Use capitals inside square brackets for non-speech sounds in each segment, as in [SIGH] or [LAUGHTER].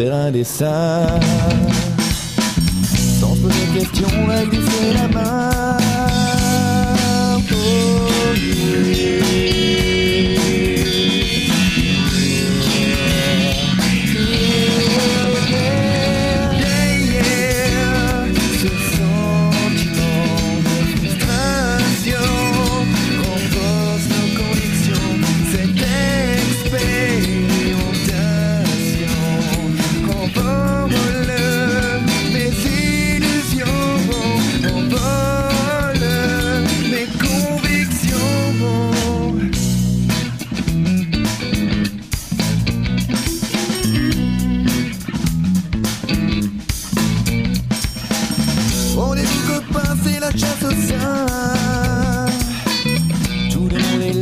faire un dessin.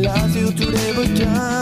Because you today were done.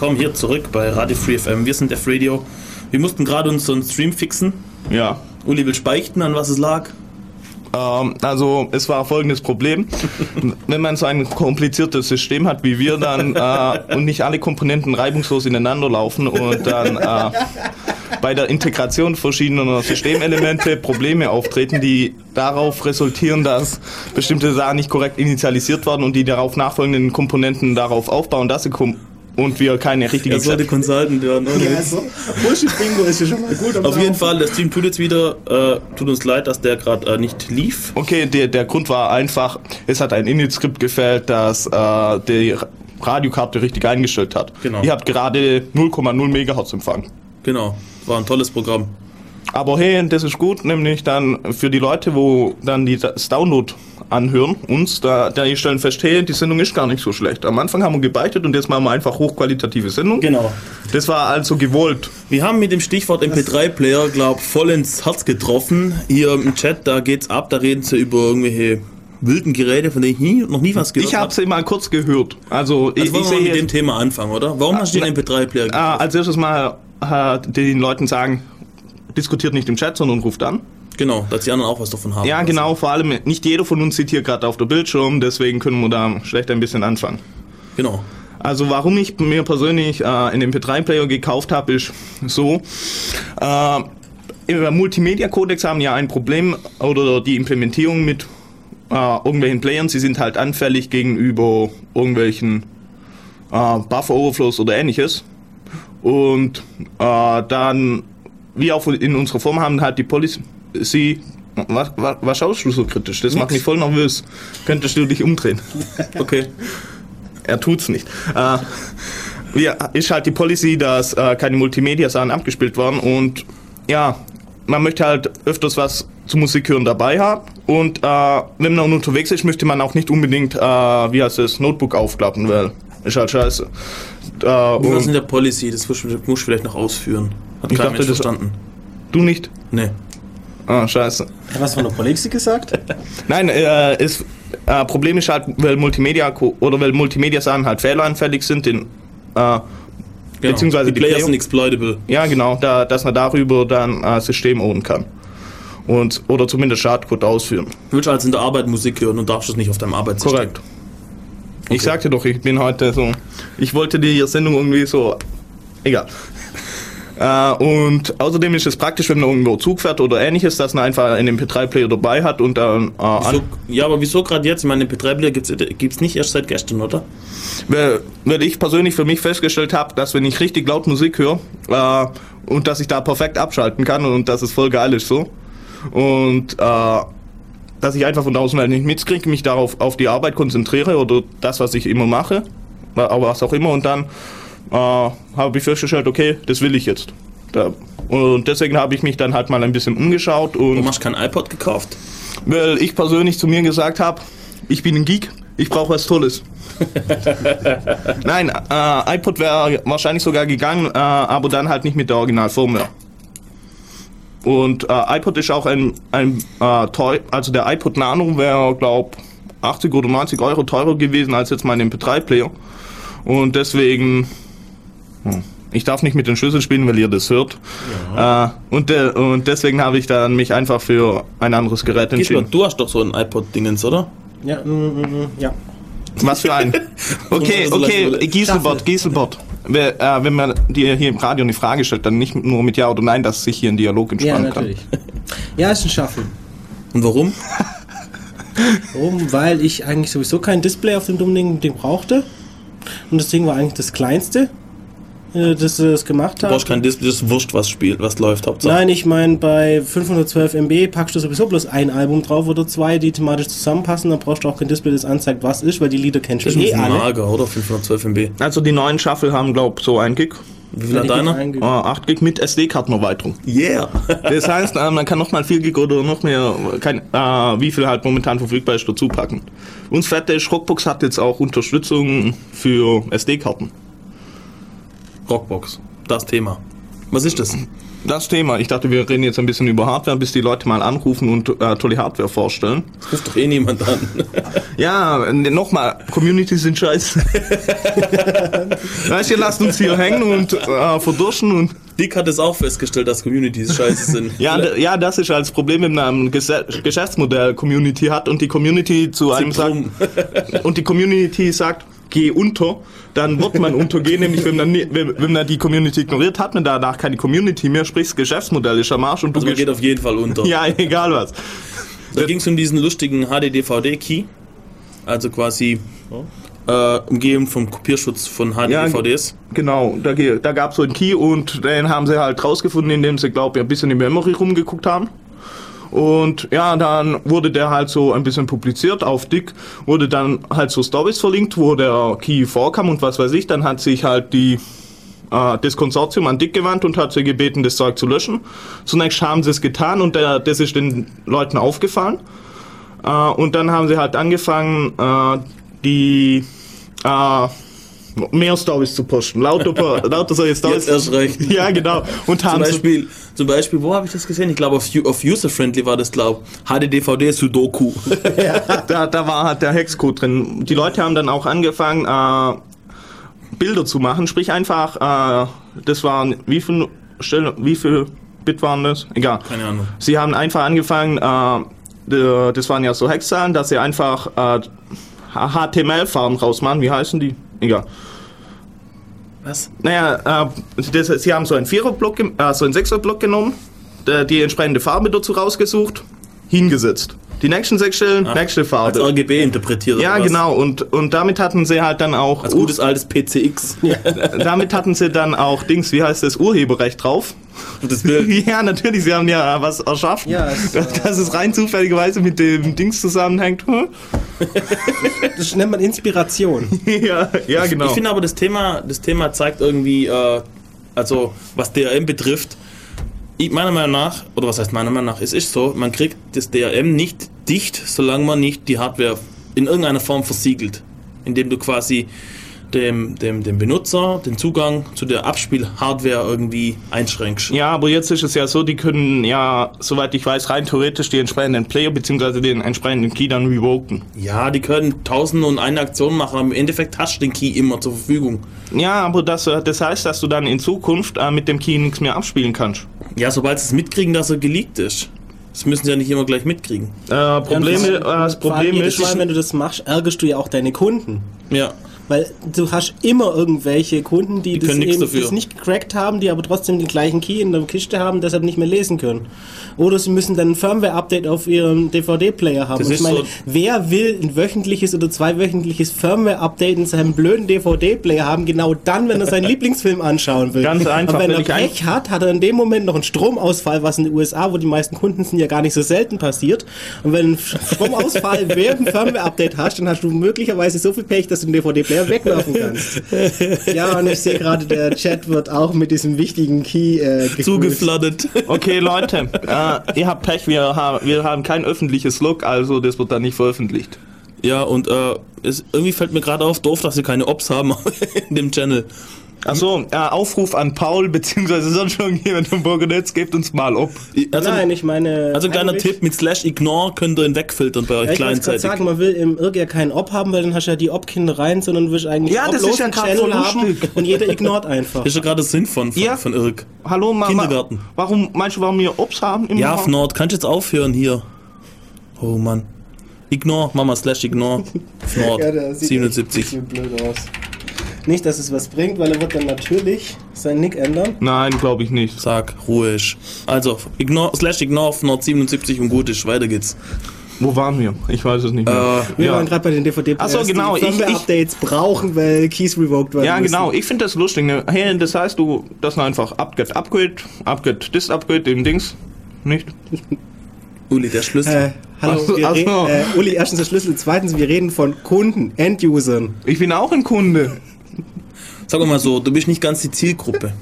Willkommen hier zurück bei Radio Free FM. Wir sind F-Radio. Wir mussten gerade uns so einen Stream fixen. Ja. Uli will speichten, an was es lag. Ähm, also es war folgendes Problem. [LAUGHS] Wenn man so ein kompliziertes System hat wie wir dann äh, und nicht alle Komponenten reibungslos ineinander laufen und dann äh, bei der Integration verschiedener Systemelemente Probleme auftreten, die darauf resultieren, dass bestimmte Sachen nicht korrekt initialisiert werden und die darauf nachfolgenden Komponenten darauf aufbauen, dass sie kom und wir keine richtige Er sollte Consultant werden. Oder? Also, Bullshit-Bingo ist ja schon mal gut. Auf jeden Fall, der Stream tut jetzt wieder. Äh, tut uns leid, dass der gerade äh, nicht lief. Okay, der, der Grund war einfach, es hat ein Init-Skript gefällt, das äh, die Radiokarte richtig eingestellt hat. Genau. Ihr habt gerade 0,0 Megahertz Empfang. Genau, war ein tolles Programm. Aber hey, das ist gut, nämlich dann für die Leute, wo dann die, das Download anhören, uns, da, da die stellen fest, hey, die Sendung ist gar nicht so schlecht. Am Anfang haben wir gebeichtet und jetzt machen wir einfach hochqualitative Sendung. Genau. Das war also gewollt. Wir haben mit dem Stichwort MP3-Player, glaub, voll ins Herz getroffen. Hier im Chat, da geht's ab, da reden sie über irgendwelche wilden Geräte, von denen ich nie, noch nie was gehört Ich habe sie mal kurz gehört. Also, ich, Also wollen ich wir mit dem Thema anfangen, oder? Warum hast du den MP3-Player gekauft? Ah, als erstes mal äh, den Leuten sagen, diskutiert nicht im Chat, sondern ruft an. Genau, dass die anderen auch was davon haben. Ja, genau, vor allem nicht jeder von uns sieht hier gerade auf der Bildschirm, deswegen können wir da schlecht ein bisschen anfangen. Genau. Also warum ich mir persönlich äh, einen MP3-Player gekauft habe, ist so. Äh, Im Multimedia-Codex haben ja ein Problem oder die Implementierung mit äh, irgendwelchen Playern. Sie sind halt anfällig gegenüber irgendwelchen äh, Buffer-Overflows oder ähnliches. Und äh, dann, wie auch in unserer Form, haben halt die Policy Was, was, was schaust du so kritisch? Das macht mich voll nervös. Könntest du dich umdrehen? [LAUGHS] Okay. Er tut's nicht. Äh, ja, ist halt die Policy, dass äh, keine Multimedia-Sachen abgespielt werden und ja, man möchte halt öfters was zu Musik hören dabei haben und äh, wenn man unterwegs ist, möchte man auch nicht unbedingt, äh, wie heißt es, Notebook aufklappen, weil ist halt scheiße. Äh, und es in der Policy? Das musst du vielleicht noch ausführen. Hat Ich dachte, Mensch das- verstanden. du nicht? Nee. Ah, scheiße. Was von der Polizei gesagt? [LAUGHS] Nein, äh, ist, äh, Problem ist halt, weil Multimedia oder weil Multimedia-Sachen halt fehleranfällig sind, den, äh, Genau. Beziehungsweise die die Player sind exploitable. Ja, genau, da, dass man darüber dann äh, System ownen kann. Und, oder zumindest Schadcode ausführen. Du willst also in der Arbeit Musik hören und darfst es nicht auf deinem Arbeitssystem. Korrekt. Ich sagte doch, ich bin heute so. Ich wollte die Sendung irgendwie so. Egal. Äh, und außerdem ist es praktisch, wenn man irgendwo Zug fährt oder ähnliches, dass man einfach einen MP3-Player dabei hat und dann äh, Wieso, ja, aber wieso gerade jetzt? Ich meine, den P3-Player gibt es nicht erst seit gestern, oder? weil, weil ich persönlich für mich festgestellt habe, dass wenn ich richtig laut Musik höre äh, und dass ich da perfekt abschalten kann und dass es voll geil ist so. Und äh, dass ich einfach von der Außenwelt nicht mitkriege, mich darauf auf die Arbeit konzentriere oder das, was ich immer mache, aber was auch immer und dann äh, habe ich festgestellt, okay, das will ich jetzt. Da, und deswegen habe ich mich dann halt mal ein bisschen umgeschaut Warum und hast du kein iPod gekauft? weil ich persönlich zu mir gesagt habe, ich bin ein Geek, ich brauche was Tolles. [LAUGHS] Nein, äh, iPod wäre wahrscheinlich sogar gegangen, äh, aber dann halt nicht mit der Originalfirmware. Und äh, iPod ist auch ein, ein äh, teuer, also der iPod Nano wäre, glaub 80 oder 90 Euro teurer gewesen als jetzt mein MP3-Player. Und deswegen, hm, ich darf nicht mit den Schlüssel spielen, weil ihr das hört. Äh, und, de und deswegen habe ich dann mich einfach für ein anderes Gerät Gisbert, entschieden. du hast doch so ein iPod-Dingens, oder? Ja, mm, mm, mm, ja. Was für ein? [LAUGHS] Okay, okay, Gieselbot, Gieselbot. Äh, wenn man dir hier im Radio eine Frage stellt, dann nicht nur mit Ja oder Nein, dass sich hier ein Dialog Ja, entspannen natürlich. Ja, ist ein Shuffle. Und warum? [LAUGHS] Warum? Weil ich eigentlich sowieso kein Display auf dem dummen Ding, Ding brauchte. Und das Ding war eigentlich das kleinste, äh, das es gemacht Du hat. brauchst kein Display, das ist wurscht, was spielt, was läuft, Hauptsache. Nein, ich meine, bei 512 MB packst du sowieso bloß ein Album drauf oder zwei, die thematisch zusammenpassen. Dann brauchst du auch kein Display, das anzeigt, was ist, weil die Lieder kennst Das du eh alle. mager, oder? 512 MB. Also die neuen Shuffle haben, glaub so ein Gig. Wie viel hat deiner? ein- Äh, 8 Gig mit SD-Kartenerweiterung. Yeah! Das heißt, äh, man kann nochmal 4 Gig oder noch mehr, kein, äh, wie viel halt momentan verfügbar ist, dazu packen. Uns fette ist, Rockbox hat jetzt auch Unterstützung für SD-Karten. Rockbox. Das Thema. Was ist das? Das Thema. Ich dachte, wir reden jetzt ein bisschen über Hardware, bis die Leute mal anrufen und äh, tolle Hardware vorstellen. Das ruft doch eh niemand an. [LAUGHS] Ja, nochmal, Community sind scheiße. [LAUGHS] weißt du, lasst uns hier hängen und äh, verdurschen und. Dick hat es auch festgestellt, dass Communities scheiße sind. [LAUGHS] Ja, ja, das ist als Problem, wenn man ein Gese Geschäftsmodell Community hat und die Community zu einem sagt und die Community sagt, geh unter, dann wird man untergehen, [LAUGHS] nämlich wenn man, wenn, wenn man die Community ignoriert, hat man danach keine Community mehr, sprich das Geschäftsmodell ist am Arsch und du Also man geht auf jeden Fall unter. Ja, egal was. Da ging es um diesen lustigen HD-DVD-Key. Also quasi äh, umgeben vom Kopierschutz von Ja, HD-DVDs. Genau, da, da gab es so einen Key und den haben sie halt rausgefunden, indem sie, glaube ich, ein bisschen in Memory rumgeguckt haben. Und ja, dann wurde der halt so ein bisschen publiziert auf Dick, wurde dann halt so Stories verlinkt, wo der Key vorkam und was weiß ich. Dann hat sich halt die äh, das Konsortium an Dick gewandt und hat sie gebeten, das Zeug zu löschen. Zunächst haben sie es getan und der, das ist den Leuten aufgefallen. Äh, und dann haben sie halt angefangen, äh, die äh, mehr Stories zu posten. Lauter, [LAUGHS] lauter solche Stories. Jetzt erst recht. [LAUGHS] Ja, genau. Und Zum haben sie, Beispiel, zum Beispiel, wo habe ich das gesehen? Ich glaube, auf, auf User-Friendly war das, glaube HD-DVD Sudoku. [LAUGHS] da, da war halt der Hexcode drin. Die Leute haben dann auch angefangen, äh, Bilder zu machen, sprich einfach, äh, das waren, wie viel, wie viel Bit waren das? Egal. Keine Ahnung. Sie haben einfach angefangen, äh, das waren ja so Hexzahlen, dass sie einfach äh, HTML-Farben rausmachen. Wie heißen die? Egal. Was? Naja, äh, das, sie haben so einen Viererblock, äh, so einen Sechserblock genommen, die entsprechende Farbe dazu rausgesucht, hingesetzt. Die nächsten sechs Stellen, nächste Als Farbe. RGB interpretiert. Ja, oder was? genau. Und, und damit hatten sie halt dann auch, Als gutes altes PCX. [LAUGHS] damit hatten sie dann auch Dings, wie heißt das, Urheberrecht drauf. Das Bild. [LAUGHS] Ja, natürlich, sie haben ja was erschaffen. Ja, es, dass, dass es rein zufälligerweise mit dem Dings zusammenhängt. [LAUGHS] Das nennt man Inspiration. ja, ja, genau. Ich finde aber das Thema, das Thema zeigt irgendwie, äh, also was DRM betrifft, ich, meiner Meinung nach, oder was heißt meiner Meinung nach, es ist so, man kriegt das DRM nicht dicht, solange man nicht die Hardware in irgendeiner Form versiegelt. Indem du quasi dem, dem, dem Benutzer den Zugang zu der Abspielhardware irgendwie einschränkst. Ja, aber jetzt ist es ja so, die können ja, soweit ich weiß, rein theoretisch die entsprechenden Player bzw. den entsprechenden Key dann revoken. Ja, die können tausend und eine Aktion machen, aber im Endeffekt hast du den Key immer zur Verfügung. Ja, aber das, äh, das heißt, dass du dann in Zukunft äh, mit dem Key nichts mehr abspielen kannst. Ja, sobald sie es mitkriegen, dass er geleakt ist. Das müssen sie ja nicht immer gleich mitkriegen. Äh, Probleme, äh, das Vor allem Problem ist, Mal, wenn du das machst, ärgerst du ja auch deine Kunden. Ja. Weil du hast immer irgendwelche Kunden, die, das, können nichts eben, das nicht gecrackt haben, die aber trotzdem den gleichen Key in der Kiste haben, deshalb nicht mehr lesen können. Oder sie müssen dann ein Firmware-Update auf ihrem DVD-Player haben. Das ich meine, so- wer will ein wöchentliches oder zweiwöchentliches Firmware-Update in seinem blöden DVD-Player haben, genau dann, wenn er seinen [LAUGHS] Lieblingsfilm anschauen will? Ganz einfach, Aber wenn, wenn er ein- Pech hat, hat er in dem Moment noch einen Stromausfall, was in den USA, wo die meisten Kunden sind, ja gar nicht so selten passiert. Und wenn ein Stromausfall [LAUGHS] während dem Firmware-Update hast, dann hast du möglicherweise so viel Pech, dass du den DVD-Player wegwerfen kannst. Ja, und ich sehe gerade, der Chat wird auch mit diesem wichtigen Key äh. Zugeflattert. okay, Leute, äh, ihr habt Pech, wir, haben wir haben kein öffentliches Log, also das wird dann nicht veröffentlicht. Ja, und äh, es, irgendwie fällt mir gerade auf, doof, dass wir keine Ops haben [LAUGHS] in dem Channel. Achso, äh, Aufruf an Paul, beziehungsweise sonst schon jemand vom Burgenetz, gebt uns mal ob. Also, Nein, ich meine. also ein kleiner Tipp, mit Slash Ignore könnt ihr ihn wegfiltern bei euch Ja, ich kleinzeitig. sagen, man will im Irg ja keinen Op haben, weil dann hast du ja die Op-Kinder rein, sondern du willst eigentlich Ja, das ist ja Channel haben und jeder ignort einfach. [LAUGHS] Das ist ja gerade der Sinn von, von, Ja. von Irk. Hallo Mama. Kindergarten. Warum, meinst du, warum wir Obst haben im Ja? Fnord, kannst du jetzt aufhören hier? Oh Mann. Ignore, Mama Slash Ignore. [LAUGHS] Fnord, 77. blöd aus. Nicht, dass es was bringt, weil er wird dann natürlich seinen Nick ändern. Nein, glaube ich nicht. Sag, ruhig. Also, Ignore, Slash Ignore, Fnord 77 und gut ist. Weiter geht's. Wo waren wir? Ich weiß es nicht mehr. Äh, Wir Ja. waren gerade bei den dvd Ach so, genau, die ich- ich- Firmware-Updates brauchen, weil Keys revoked werden Ja, müssen. genau. Ich finde das lustig. Ne? Hey, das heißt, du, das ist einfach Upgrade, Upgrade, Upgrade, das Upgrade, dem Dings. Nicht? Uli, der Schlüssel. Äh, hallo, so, wir so. äh, Uli, erstens der Schlüssel, zweitens, wir reden von Kunden, End-Usern. Ich bin auch ein Kunde. Sag mal so, du bist nicht ganz die Zielgruppe.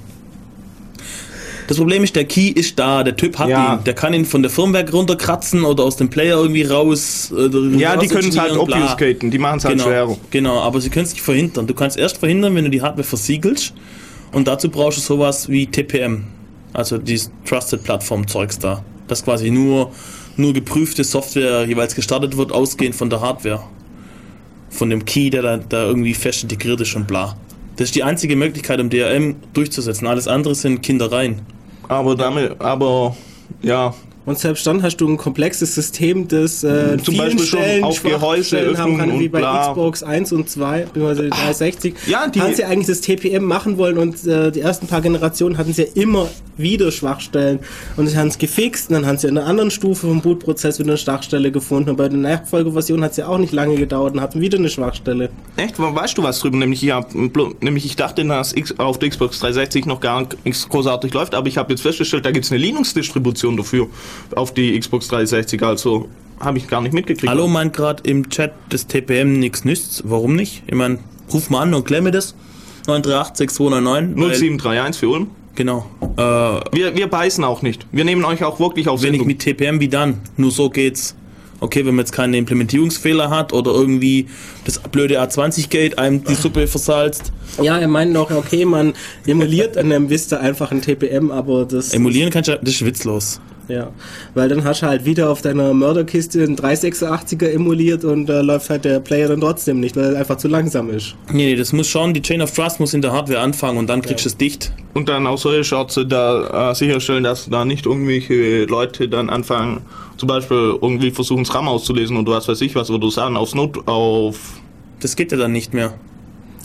Das Problem ist, der Key ist da, der Typ hat Ja. ihn. Der kann ihn von der Firmware runterkratzen oder aus dem Player irgendwie raus. Äh, Ja, die raus können es halt obfuscaten. Die machen es halt Genau, schwerer. genau, aber sie können es nicht verhindern. Du kannst erst verhindern, wenn du die Hardware versiegelst. Und dazu brauchst du sowas wie TPM. Also dieses Trusted Platform Zeugs da. Das quasi nur, nur geprüfte Software jeweils gestartet wird, ausgehend von der Hardware. Von dem Key, der da, da irgendwie fest integriert ist und bla. Das ist die einzige Möglichkeit, um DRM durchzusetzen. Alles andere sind Kindereien. Aber damit, aber, ja. Und selbst dann hast du ein komplexes System, das äh, Zum vielen Beispiel schon Stellen auf Gehäuse, haben kann, wie bei bla. Xbox 1 und 2, beziehungsweise 360. Ja, die- haben sie eigentlich das TPM machen wollen und äh, die ersten paar Generationen hatten sie ja immer wieder Schwachstellen. Und sie haben es gefixt und dann haben sie in einer anderen Stufe vom Bootprozess wieder eine Schwachstelle gefunden. Und bei der Nachfolgeversion hat es ja auch nicht lange gedauert und hatten wieder eine Schwachstelle. Echt? Weißt du was drüber? Nämlich ich, hab, nämlich ich dachte, dass X auf der Xbox 360 noch gar nichts großartig läuft, aber ich habe jetzt festgestellt, da gibt es eine Linux-Distribution dafür auf die Xbox 360, also habe ich gar nicht mitgekriegt. Hallo meint gerade im Chat das TPM nix nützt. Warum nicht? Ich meine, ruf mal an und klemme das. 938 6299. weil- 0731 für Ulm. Genau. Äh, Wir, wir beißen auch nicht. Wir nehmen euch auch wirklich auf wenn ich Sendung. mit TPM wie dann, nur so geht's. Okay, wenn man jetzt keine Implementierungsfehler hat oder irgendwie das blöde A20-Gate einem die Suppe versalzt. Ja, er meint noch, okay, man emuliert an einem Vista einfach ein TPM, aber das... Emulieren kannst du, das ist witzlos. Ja, weil dann hast du halt wieder auf deiner Mörderkiste einen 386er emuliert und da läuft halt der Player dann trotzdem nicht, weil er einfach zu langsam ist. Nee, nee, das muss schon, die Chain of Trust muss in der Hardware anfangen und dann kriegst du es dicht. Und dann auch solche Schorze da äh, sicherstellen, dass da nicht irgendwelche Leute dann anfangen, zum Beispiel irgendwie versuchen, das RAM auszulesen und was weiß ich was, oder du sagen, aufs Not, auf, Das geht ja dann nicht mehr.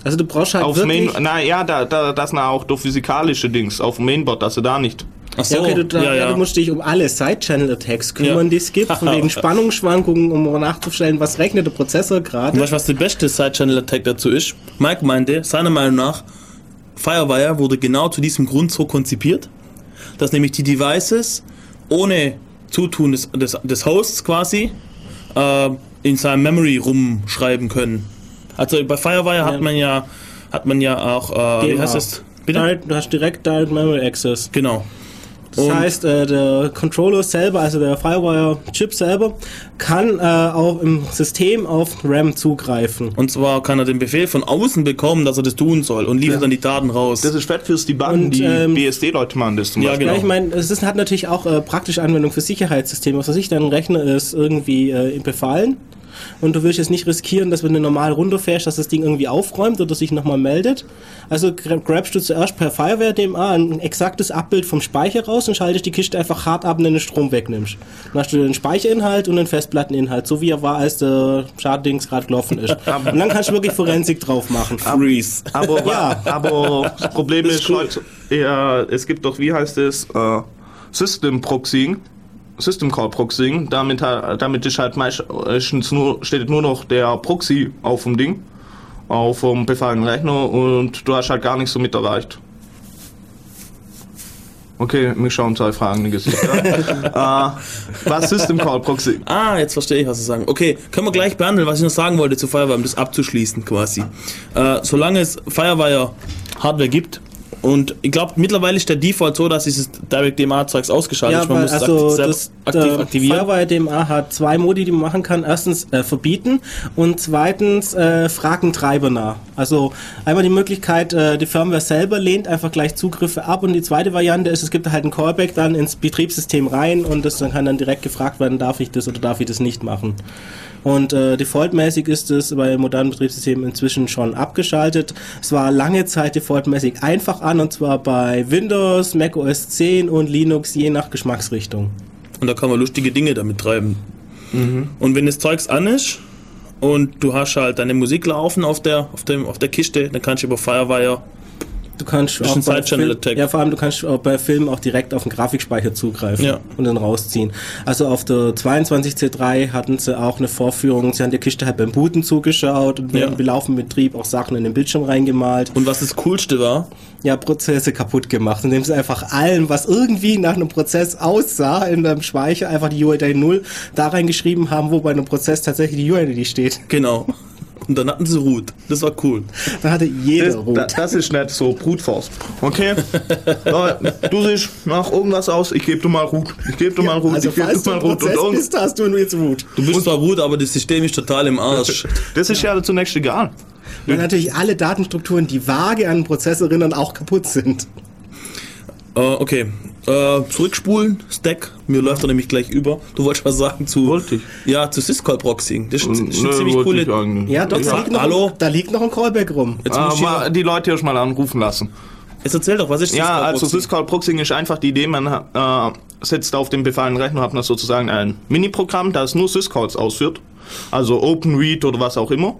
Also du brauchst halt aufs Main, wirklich... na ja, da, da, das sind auch durch physikalische Dings, auf dem Mainboard, dass du da nicht. Ach so, Ja, okay, du, ja, ja, du musst dich um alle Side-Channel-Attacks kümmern, die es gibt, [LAUGHS] von wegen Spannungsschwankungen, um nachzustellen, was rechnet der Prozessor gerade. weißt du, was der beste Side-Channel-Attack dazu ist? Mike meinte, seiner Meinung nach, Firewire wurde genau zu diesem Grund so konzipiert, dass nämlich die Devices ohne Zutun des, des, des Hosts quasi äh, in seinem Memory rumschreiben können. Also bei Firewire hat man ja hat man ja auch, äh, wie DMA. heißt es? Bitte? Direct, du hast direkt Direct Memory Access. Genau. Das Und- heißt, äh, der Controller selber, also der Firewire-Chip selber, kann äh, auch im System auf RAM zugreifen. Und zwar kann er den Befehl von außen bekommen, dass er das tun soll und liefert dann die Daten raus. Das ist fett fürs Debuggen. Und, Die ähm, BSD-Leute machen das zum Ja, Beispiel. genau. Ja, ich meine, es ist, hat natürlich auch äh, praktische Anwendung für Sicherheitssysteme. Was weiß ich, dein Rechner ist irgendwie äh, befallen und du willst jetzt nicht riskieren, dass wenn du normal runterfährst, dass das Ding irgendwie aufräumt oder sich nochmal meldet. Also gra- grabst du zuerst per Fireware-DMA ein exaktes Abbild vom Speicher raus und schaltest die Kiste einfach hart ab, wenn du den Strom wegnimmst. Dann hast du den Speicherinhalt und den Festplatteninhalt, so wie er war, als der Schaddings gerade gelaufen ist. [LAUGHS] und dann kannst du wirklich Forensik drauf machen. Freeze. Aber, Ja. aber das Problem Das ist, ist cool. Leute, ja, es gibt doch, wie heißt es, äh, System Proxying, System Call Proxying. Damit, damit ist halt meistens nur, steht nur noch der Proxy auf dem Ding, auf dem befallenen Rechner und du hast halt gar nichts so mit erreicht. Okay, mich schauen zwei Fragen in Gesichter. [LAUGHS] äh, was System Call Proxy? Ah, jetzt verstehe ich, was Sie sagen. Okay, können wir gleich behandeln, was ich noch sagen wollte zu Firewire, um das abzuschließen quasi. Äh, solange es Firewire Hardware gibt, und ich glaube, mittlerweile ist der Default so, dass dieses Direct-DMA-Zeugs ausgeschaltet Ja, ist. Man muss es also aktiv, das, aktiv der aktivieren. Firewire DMA hat zwei Modi, die man machen kann. Erstens äh, verbieten und zweitens äh, fragen Treiber nach. Also einmal die Möglichkeit, äh, die Firmware selber lehnt einfach gleich Zugriffe ab und die zweite Variante ist, es gibt halt ein Callback dann ins Betriebssystem rein und das dann kann dann direkt gefragt werden, darf ich das oder darf ich das nicht machen. Und äh, defaultmäßig ist es bei modernen Betriebssystemen inzwischen schon abgeschaltet. Es war lange Zeit defaultmäßig einfach an und zwar bei Windows, Mac OS 10 und Linux je nach Geschmacksrichtung. Und da kann man lustige Dinge damit treiben. Und wenn das Zeugs an ist und du hast halt deine Musik laufen auf der, auf dem, auf der Kiste, dann kannst du über Firewire Du kannst auch bei Film-. Ja, vor allem du kannst auch bei Filmen auch direkt auf den Grafikspeicher zugreifen Ja. und dann rausziehen. Also auf der 22C3 hatten sie auch eine Vorführung, sie haben der Kiste halt beim Booten zugeschaut und Ja. im Betrieb auch Sachen in den Bildschirm reingemalt. Und was das Coolste war, ja, Prozesse kaputt gemacht, indem sie einfach allen, was irgendwie nach einem Prozess aussah, in einem Speicher einfach die UID 0 da reingeschrieben haben, wo bei einem Prozess tatsächlich die UID steht. genau. Und dann hatten sie Root. Das war cool. Da hatte jeder Das, Rot. da- das ist nicht so Brute Force. Okay? [LAUGHS] Du siehst nach irgendwas aus, ich gebe dir mal Root. Ich gebe dir mal Root, also ich gebe dir du mal. Prozess Und, und bist, hast du jetzt Root. Du bist zwar Root, aber das System ist total im Arsch. das ist ja zunächst egal. Weil natürlich alle Datenstrukturen, die vage an einen Prozess erinnern, auch kaputt sind. Äh, okay. Äh, zurückspulen, Stack. Mir läuft er nämlich gleich über. Du wolltest was sagen zu. Wollte ich. Ja, zu Syscall Proxying. Das ist, das ist Nö, eine ziemlich coole. Ja, doch, Ja, da, liegt noch, hallo? da liegt noch ein Callback rum. Jetzt, Äh, muss ich mal die Leute erst mal anrufen lassen. jetzt erzähl doch, was ist Ja, Syscall also Proxying? Syscall Proxying ist einfach die Idee, man äh, setzt auf den befallenen Rechner, hat man sozusagen ein Mini-Programm, das nur Syscalls ausführt. Also OpenRead oder was auch immer.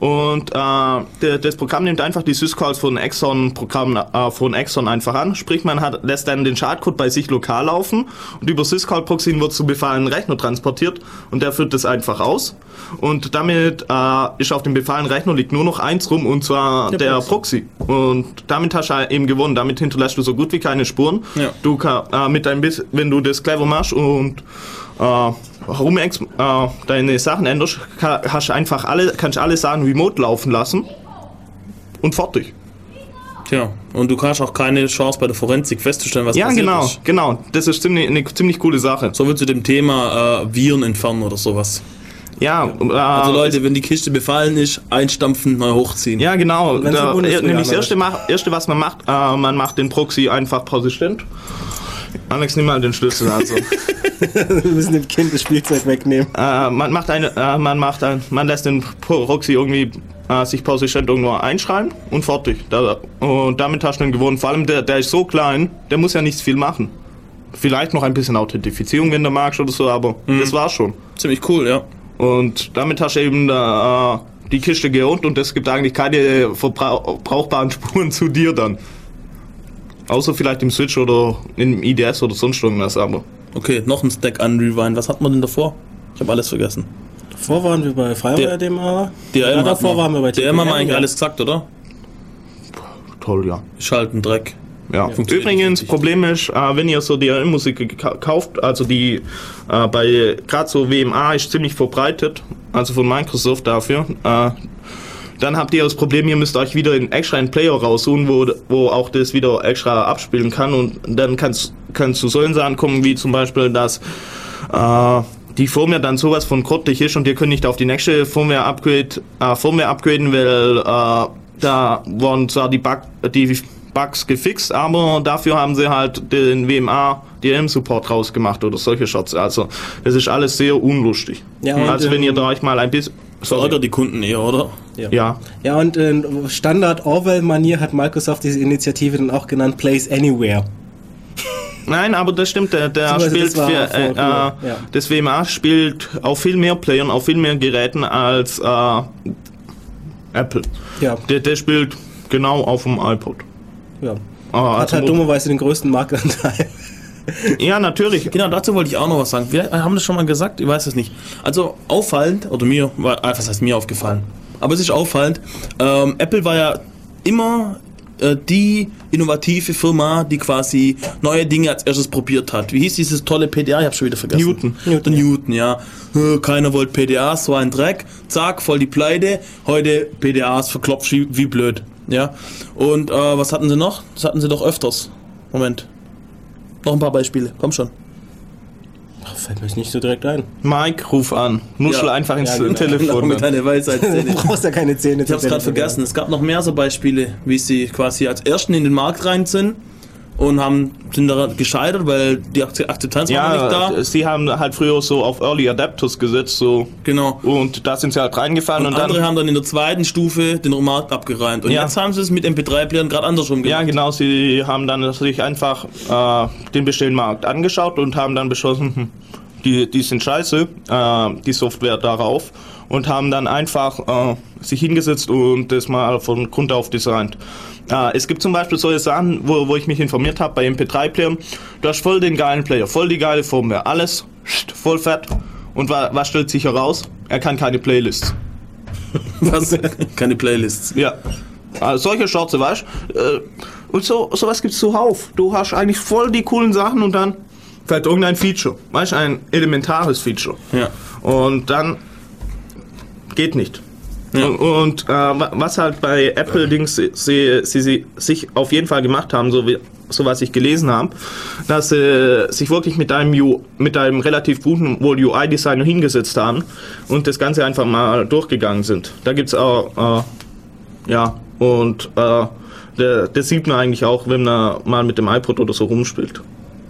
Und äh, das Programm nimmt einfach die Syscalls von Exxon Programm äh, von Exxon einfach an. Sprich, man hat, lässt dann den Schadcode bei sich lokal laufen und über Syscall Proxying wird zum befallenen Rechner transportiert und der führt das einfach aus. Und damit äh, ist auf dem befallenen Rechner liegt nur noch eins rum und zwar Der der, Proxy. Proxy. Und damit hast du eben gewonnen. Damit hinterlässt du so gut wie keine Spuren. Ja. Du kann, äh, mit deinem Biss, wenn du das clever machst und äh, rum äh, deine Sachen änderst, kann, hast du einfach alle, kannst du alle Sachen remote laufen lassen und fertig. Tja, und du hast auch keine Chance bei der Forensik festzustellen, was Ja, passiert genau, ist. genau. Das ist ziemlich, eine ziemlich coole Sache. So wie zu dem Thema äh, Viren entfernen oder sowas. Ja, äh, Also Leute, wenn die Kiste befallen ist, einstampfen, neu hochziehen. Ja, genau. Da, Bundestrojaner nämlich das erste, erste, was man macht, äh, man macht den Proxy einfach persistent. Alex, nimm mal den Schlüssel. Also. [LAUGHS] Wir müssen dem Kind das Spielzeug wegnehmen. äh, man macht eine, äh, man macht ein, man lässt den Proxy irgendwie äh, sich persistent irgendwo einschreiben und fertig. Da, und damit hast du ihn gewonnen. Vor allem der, der ist so klein, der muss ja nicht viel machen. Vielleicht noch ein bisschen Authentifizierung, wenn du magst oder so, aber das war's schon. Ziemlich cool, ja. Und damit hast du eben äh, die Kiste geohnt und es gibt eigentlich keine verbrauchbaren [LAUGHS] Spuren zu dir dann. Außer vielleicht im Switch oder im IDS oder sonst irgendwas, aber. Okay, noch ein Stack an Rewind. Was hat man denn davor? Ich habe alles vergessen. Davor waren wir bei Fireware DMA. DRM ja, davor waren wir bei DRM haben wir eigentlich ja. alles gesagt, oder? Toll, ja. Ist halt ein Dreck. Ja. Funktioniert Übrigens. Problem ist, äh, wenn ihr so DRM-Musik kauft, also die äh, bei gerade so WMA ist ziemlich verbreitet, also von Microsoft dafür, äh, dann habt ihr das Problem, ihr müsst euch wieder in extra einen Player raussuchen, wo, wo auch das wieder extra abspielen kann und dann kann es zu solchen Sachen kommen, wie zum Beispiel, dass äh, die Firmware dann sowas von grottig ist und ihr könnt nicht auf die nächste Firmware Upgrade äh, Firmware upgraden, weil äh, da wurden zwar die, Bug, die Bugs gefixt, aber dafür haben sie halt den WMA DRM Support rausgemacht oder solche Shots. Also das ist alles sehr unlustig. Ja, also wenn ähm, ihr da euch mal ein bisschen Verärgert die Kunden eher, oder? ja, Ja, und in Standard Orwell-Manier hat Microsoft diese Initiative dann auch genannt Place Anywhere. Nein, aber das stimmt, der, der spielt das für, äh, äh, ja. das WMA spielt auf viel mehr Playern, auf viel mehr Geräten als äh, Apple. Ja, Der, der spielt genau auf dem iPod. ja. Ah, Hat halt dummerweise den größten Marktanteil. Ja, natürlich. Genau, dazu wollte ich auch noch was sagen. Wir haben das schon mal gesagt, ich weiß es nicht. Also auffallend, oder mir, ah, was heißt mir aufgefallen? Aber es ist auffallend, ähm, Apple war ja immer äh, die innovative Firma, die quasi neue Dinge als erstes probiert hat. Wie hieß dieses tolle PDA? Ich habe schon wieder vergessen. Newton. Newton, Newton ja. Äh, Keiner wollte PDAs, so ein Dreck. Zack, voll die Pleite. Heute PDAs verklopft wie, wie blöd. Ja. Und äh, was hatten sie noch? Das hatten sie doch öfters. Moment. Noch ein paar Beispiele. Komm schon. Ach, fällt mir jetzt nicht so direkt ein. Mike, ruf an. Nuschel Ja. einfach ins Ja, genau. Telefon. mit deiner Weisheitszähne. [LAUGHS] Du brauchst ja keine Zähne. Ich hab's gerade vergessen. Es gab noch mehr so Beispiele, wie sie quasi als Ersten in den Markt rein sind und haben, sind daran gescheitert, weil die Akze- Akzeptanz war noch nicht Ja, da. sie haben halt früher so auf Early Adapters gesetzt, so. Genau. Und da sind sie halt reingefallen Und, und, andere dann. haben dann in der zweiten Stufe den Markt abgereimt. Und Ja. jetzt haben sie es mit MP3-Playern gerade andersrum Ja, gemacht. genau, sie haben dann sich einfach äh, den bestehenden Markt angeschaut und haben dann beschlossen, hm, die, die sind scheiße, äh, die Software darauf und haben dann einfach äh, sich hingesetzt und das mal von Grund auf designt. Äh, es gibt zum Beispiel solche Sachen, wo, wo ich mich informiert habe bei MP3-Playern, du hast voll den geilen Player, voll die geile Firmware, alles voll fett. Und wa was stellt sich heraus? Er kann keine Playlists. [LAUGHS] Was? Keine Playlists. Ja. Also solche Schorze, weißt du? Äh, Und so, sowas gibt's zuhauf. Du hast eigentlich voll die coolen Sachen und dann vielleicht irgendein Feature. Weißt du, ein elementares Feature. Ja. Und dann geht nicht. Ja. Und, äh, wa- was halt bei Apple-Dings sie, sie, sie, sie sich auf jeden Fall gemacht haben, so, wie, so was ich gelesen habe, dass sie sich wirklich mit einem, U, mit einem relativ guten wohl UI-Designer hingesetzt haben und das Ganze einfach mal durchgegangen sind. Da gibt's auch, äh, ja, und äh, der, das sieht man eigentlich auch, wenn man mal mit dem iPod oder so rumspielt.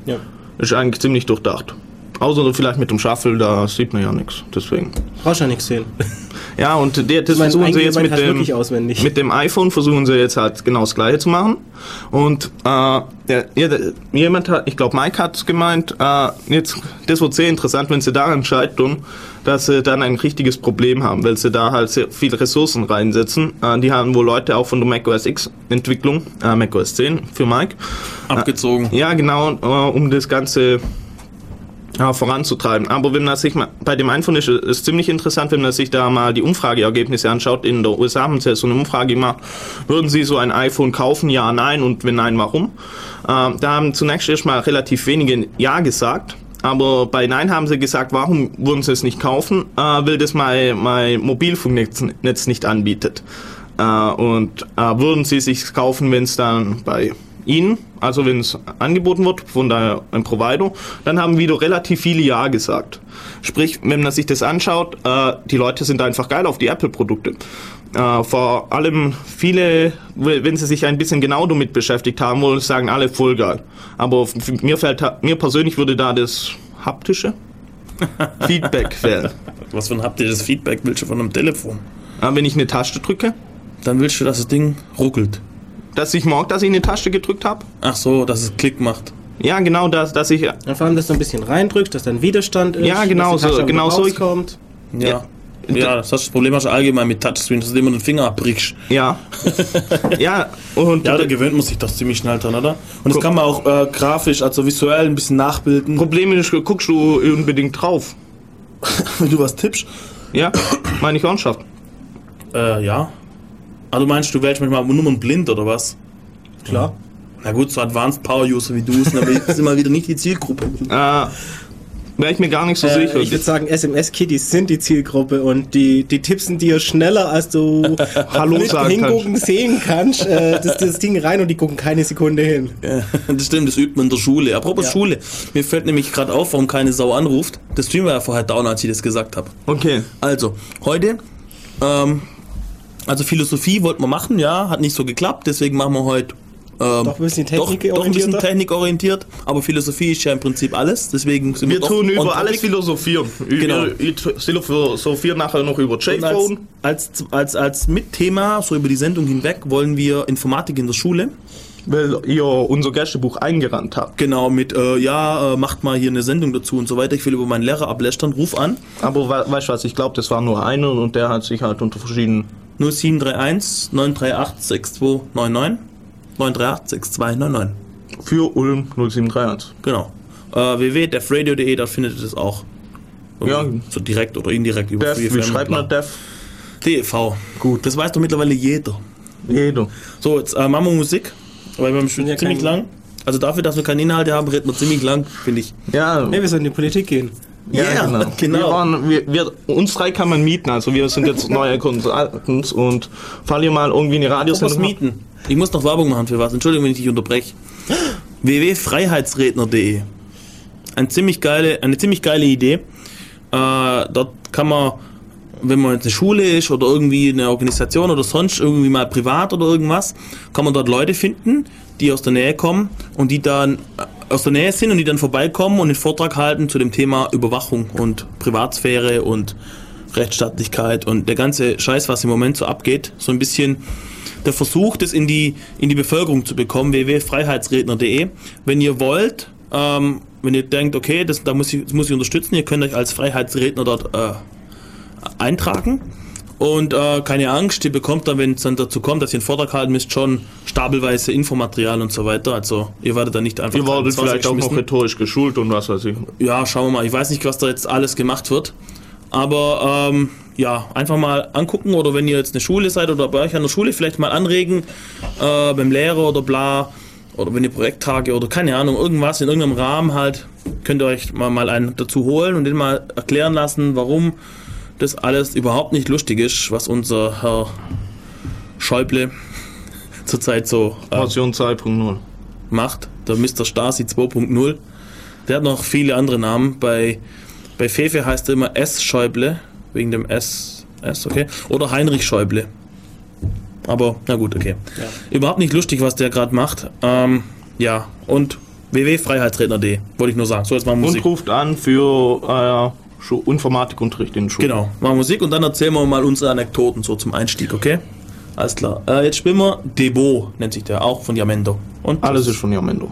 Ja. Ist eigentlich ziemlich durchdacht. Außer vielleicht mit dem Shuffle, da sieht man ja nichts. Deswegen. Brauchst ja nichts sehen. [LAUGHS] Ja, und der, das mein versuchen sie jetzt mit dem, mit dem iPhone versuchen sie jetzt halt genau das gleiche zu machen. Und äh, der, ja, der, jemand hat, ich glaube Mike hat gemeint, äh, jetzt, das wird sehr interessant, wenn sie daran scheitern, dass sie dann ein richtiges Problem haben, weil sie da halt sehr viele Ressourcen reinsetzen. Äh, die haben wohl Leute auch von der macOS X Entwicklung, äh, macOS 10 für Mike. Abgezogen. Ja, genau, äh, um das Ganze ja, voranzutreiben. Aber wenn man sich mal, bei dem iPhone ist es ziemlich interessant, wenn man sich da mal die Umfrageergebnisse anschaut. In der USA haben sie so eine Umfrage gemacht. Würden Sie so ein iPhone kaufen? Ja, nein. Und wenn nein, warum? Äh, da haben zunächst erstmal relativ wenige Ja gesagt. Aber bei Nein haben sie gesagt, warum würden sie es nicht kaufen? Äh, weil das mein, mein Mobilfunknetz Netz nicht anbietet. Äh, und äh, würden sie sich kaufen, wenn es dann bei Ihnen, also wenn es angeboten wird von einem Provider, dann haben wieder relativ viele Ja gesagt. Sprich, wenn man sich das anschaut, äh, die Leute sind einfach geil auf die Apple-Produkte. Äh, vor allem viele, wenn sie sich ein bisschen genau damit beschäftigt haben, wollen sagen alle voll geil. Aber mir fällt, mir persönlich würde da das haptische [LAUGHS] Feedback fehlen. Was für ein haptisches Feedback willst du von einem Telefon? Äh, wenn ich eine Taste drücke, Dann willst du, dass das Ding ruckelt. Dass ich merke, dass ich eine Taste gedrückt habe. Ach so, dass es Klick macht. Ja, genau, dass, dass ich Und vor allem, dass du ein bisschen reindrückst, dass dann Widerstand ist. Ja, genau dass die so- Tasche genau so. rauskommt. Ja. Ja, das, hast, das Problem hast du allgemein mit Touchscreen, dass du immer den Finger abbrichst. Ja. [LAUGHS] ja, und Ja, da gewöhnt man sich das ziemlich schnell dran, oder? Und das kann man auch äh, grafisch, also visuell ein bisschen nachbilden. Problem ist, guckst du unbedingt drauf. [LAUGHS] Wenn du was tippst. Ja, meine ich ernsthaft. Äh, ja. Also meinst du, wählst manchmal Nummern blind oder was? Klar. Na gut, so Advanced Power User wie du sind, immer wieder nicht die Zielgruppe. Äh, [LAUGHS] Wäre ich mir gar nicht so Äh, sicher. ich würde sagen, SMS-Kiddies sind die Zielgruppe und die, die tippsen dir schneller, als du [LAUGHS] Hallo sagen hingucken sehen kannst, äh, das, das Ding rein und die gucken keine Sekunde hin. [LAUGHS] Ja, das stimmt, das übt man in der Schule. Apropos Ja. Schule, mir fällt nämlich gerade auf, warum keine Sau anruft. Das Stream war ja vorher down, als ich das gesagt habe. Okay. Also, heute, ähm, also Philosophie wollten wir machen, ja, hat nicht so geklappt, deswegen machen wir heute ähm, Doch ein bisschen doch, doch ein bisschen technikorientiert, aber Philosophie ist ja im Prinzip alles, deswegen sind wir, Wir tun über alles philosophieren. Genau. Ich philosophieren nachher noch über J-Phone. als, als, als, als Mitthema, so über die Sendung hinweg, wollen wir Informatik in der Schule. Weil ihr unser Gästebuch eingerannt habt. Genau, mit, äh, ja, äh, macht mal hier eine Sendung dazu und so weiter. Ich will über meinen Lehrer ablästern, ruf an. Aber we weißt du was, ich glaube, das war nur einer und der hat sich halt unter verschiedenen 0731 938 6299 938 6299. für Ulm 0731. Genau. Äh, www.defradio.de, da findet ihr das auch. Ja. So direkt oder indirekt über Def, wie schreibt man Def? DEV. Gut. Das weiß doch mittlerweile jeder. Jeder. So, jetzt äh, machen wir Musik. Weil wir haben schon ja ziemlich lang. Also dafür, dass wir keine Inhalte haben, reden wir ziemlich lang, finde ich. Ja, Ne, wir sollen in die Politik gehen. Ja Yeah, genau. genau. Wir waren, wir, wir, uns drei kann man mieten, also wir sind jetzt [LAUGHS] neue Consultants und falls ihr mal irgendwie eine Radiosendung habt- mieten. Ich muss noch Werbung machen für was. Entschuldigung, wenn ich dich unterbreche. [GASPS] www.freiheitsredner.de eine ziemlich geile, eine ziemlich geile Idee. Äh, dort kann man, wenn man jetzt eine Schule ist oder irgendwie eine Organisation oder sonst irgendwie mal privat oder irgendwas, kann man dort Leute finden, die aus der Nähe kommen und die dann äh, aus der Nähe sind und die dann vorbeikommen und einen Vortrag halten zu dem Thema Überwachung und Privatsphäre und Rechtsstaatlichkeit und der ganze Scheiß, was im Moment so abgeht, so ein bisschen der Versuch, das in die, in die Bevölkerung zu bekommen, www.freiheitsredner.de. Wenn ihr wollt, ähm, wenn ihr denkt, okay, das, da muss ich, das muss ich unterstützen, ihr könnt euch als Freiheitsredner dort äh, eintragen. Und äh, keine Angst, ihr bekommt dann, wenn es dann dazu kommt, dass ihr einen Vortrag halten müsst, schon stapelweise Infomaterial und so weiter. Also ihr werdet dann nicht einfach Ihr werdet vielleicht auch noch rhetorisch geschult und was weiß ich. Ja, schauen wir mal. Ich weiß nicht, was da jetzt alles gemacht wird. Aber ähm, ja, einfach mal angucken oder wenn ihr jetzt eine Schule seid oder bei euch an der Schule vielleicht mal anregen, äh, beim Lehrer oder bla, oder wenn ihr Projekttage oder keine Ahnung, irgendwas in irgendeinem Rahmen halt, könnt ihr euch mal, mal einen dazu holen und den mal erklären lassen, warum das alles überhaupt nicht lustig ist, was unser Herr Schäuble [LAUGHS] zurzeit so äh, Version 2.0. macht, der Mr. Stasi 2.0. Der hat noch viele andere Namen. Bei, bei Fefe heißt er immer S. Schäuble, wegen dem S. S, okay. Oder Heinrich Schäuble. Aber, na gut, okay. Überhaupt nicht lustig, was der gerade macht. Ähm, ja, und www.freiheitsredner.de, wollte ich nur sagen. So, jetzt machen wir Und Musik. ruft an für äh, Informatikunterricht in Schulen. Genau, machen Musik und dann erzählen wir mal unsere Anekdoten so zum Einstieg, okay? Alles klar. Äh, jetzt spielen wir Debo, nennt sich der, auch von Yamendo. Und Alles ist von Yamendo.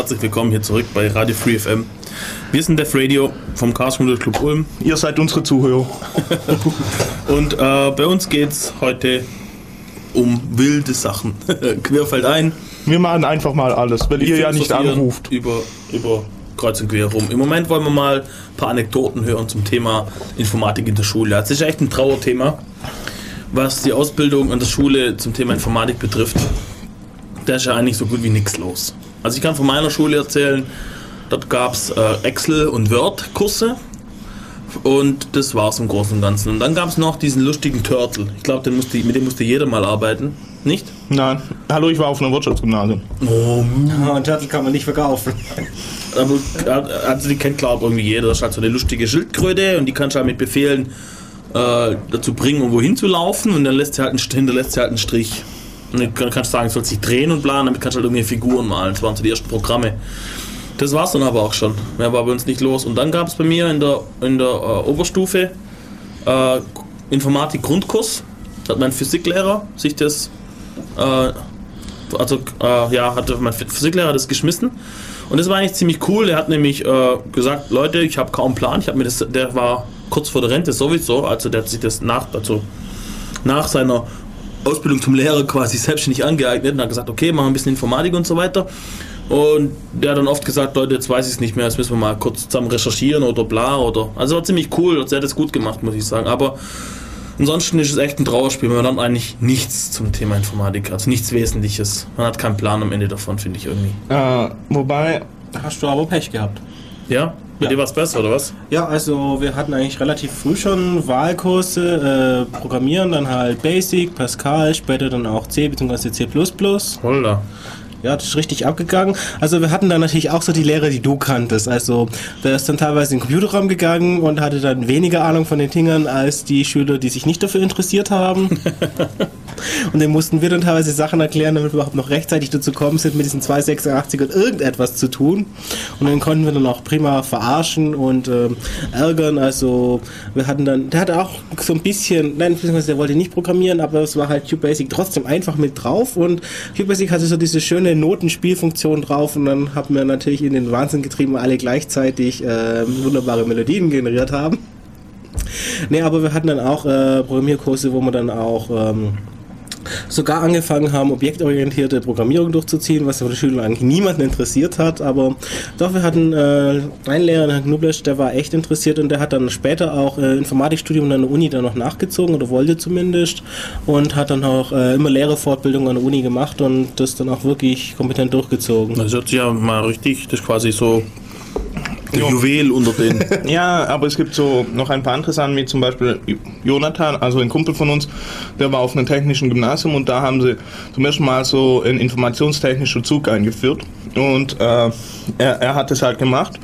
Herzlich willkommen hier zurück bei Radio Free FM. Wir sind Def Radio vom Computer Club Ulm Ihr seid unsere Zuhörer. [LAUGHS] und äh, bei uns geht's heute um wilde Sachen. [LAUGHS] Querfeld ein. Wir machen einfach mal alles, weil ihr ja nicht anruft. Über, über kreuz und quer rum. Im Moment wollen wir mal ein paar Anekdoten hören zum Thema Informatik in der Schule. Das ist echt ein Trauerthema, was die Ausbildung an der Schule zum Thema Informatik betrifft. Da ist ja eigentlich so gut wie nichts los. Also ich kann von meiner Schule erzählen, dort gab es äh, Excel- und Word-Kurse. Und das war's im Großen und Ganzen. Und dann gab es noch diesen lustigen Turtle. Ich glaube, mit dem musste jeder mal arbeiten. Nicht? Nein. Hallo, ich war auf einem Wirtschaftsgymnasium. Oh, Und Turtle kann man nicht verkaufen. [LAUGHS] Aber also die kennt glaube ich irgendwie jeder. Das ist halt so eine lustige Schildkröte und die kannst du halt mit Befehlen äh, dazu bringen, um wohin zu laufen und dann lässt sie halt einen, hinterlässt sie halt einen Strich. Dann kann- kannst du sagen, es soll sich drehen und planen, damit kannst du halt irgendwie Figuren malen. Das waren so die ersten Programme. Das war's dann aber auch schon. Mehr war bei uns nicht los. Und dann gab es bei mir in der, in der äh, Oberstufe äh, Informatik-Grundkurs. Da hat mein Physiklehrer sich das äh, also äh, ja, hatte mein Physiklehrer das geschmissen. Und das war eigentlich ziemlich cool. Er hat nämlich äh, gesagt, Leute, ich habe kaum Plan. Ich habe mir das, der war kurz vor der Rente sowieso, also der hat sich das nach, also nach seiner Ausbildung zum Lehrer quasi selbstständig angeeignet und hat gesagt, okay, machen wir ein bisschen Informatik und so weiter. Und der hat dann oft gesagt, Leute, jetzt weiß ich es nicht mehr, jetzt müssen wir mal kurz zusammen recherchieren oder bla oder. Also war ziemlich cool, also er hat das gut gemacht, muss ich sagen. Aber Ansonsten ist es echt ein Trauerspiel. Man lernt eigentlich nichts zum Thema Informatik, also nichts Wesentliches. Man hat keinen Plan am Ende davon, finde ich irgendwie. Äh, wobei, Da hast du aber Pech gehabt. Ja? Ja. dir war es besser, oder was? Ja, also wir hatten eigentlich relativ früh schon Wahlkurse, äh, Programmieren, dann halt Basic, Pascal, später dann auch C bzw. C++. Holla. Ja, das ist richtig abgegangen. Also wir hatten dann natürlich auch so die Lehrer, die du kanntest. Also der ist dann teilweise in den Computerraum gegangen und hatte dann weniger Ahnung von den Dingern als die Schüler, die sich nicht dafür interessiert haben. [LAUGHS] und dann mussten wir dann teilweise Sachen erklären, damit wir überhaupt noch rechtzeitig dazu kommen sind, mit diesen 286ern irgendetwas zu tun. Und dann konnten wir dann auch prima verarschen und ähm, ärgern. Also wir hatten dann, der hatte auch so ein bisschen, nein, beziehungsweise der wollte nicht programmieren, aber es war halt QBasic trotzdem einfach mit drauf und QBasic hatte so diese schöne Notenspielfunktion drauf und dann haben wir natürlich in den Wahnsinn getrieben, alle gleichzeitig äh, wunderbare Melodien generiert haben. Nee, aber wir hatten dann auch äh, Programmierkurse, wo wir dann auch ähm, sogar angefangen haben, objektorientierte Programmierung durchzuziehen, was von den Schülern eigentlich niemanden interessiert hat. Aber doch, wir hatten äh, einen Lehrer, Herrn Knublesch, der war echt interessiert und der hat dann später auch äh, Informatikstudium an der Uni dann noch nachgezogen oder wollte zumindest und hat dann auch äh, immer Lehrerfortbildung an der Uni gemacht und das dann auch wirklich kompetent durchgezogen. Das hört sich ja mal richtig, das ist quasi so der Jo. Juwel unter den. [LAUGHS] ja, aber es gibt so noch ein paar andere Sachen, wie zum Beispiel Jonathan, also ein Kumpel von uns, der war auf einem technischen Gymnasium und da haben sie zum ersten Mal so einen informationstechnischen Zug eingeführt und äh, er, er hat es halt gemacht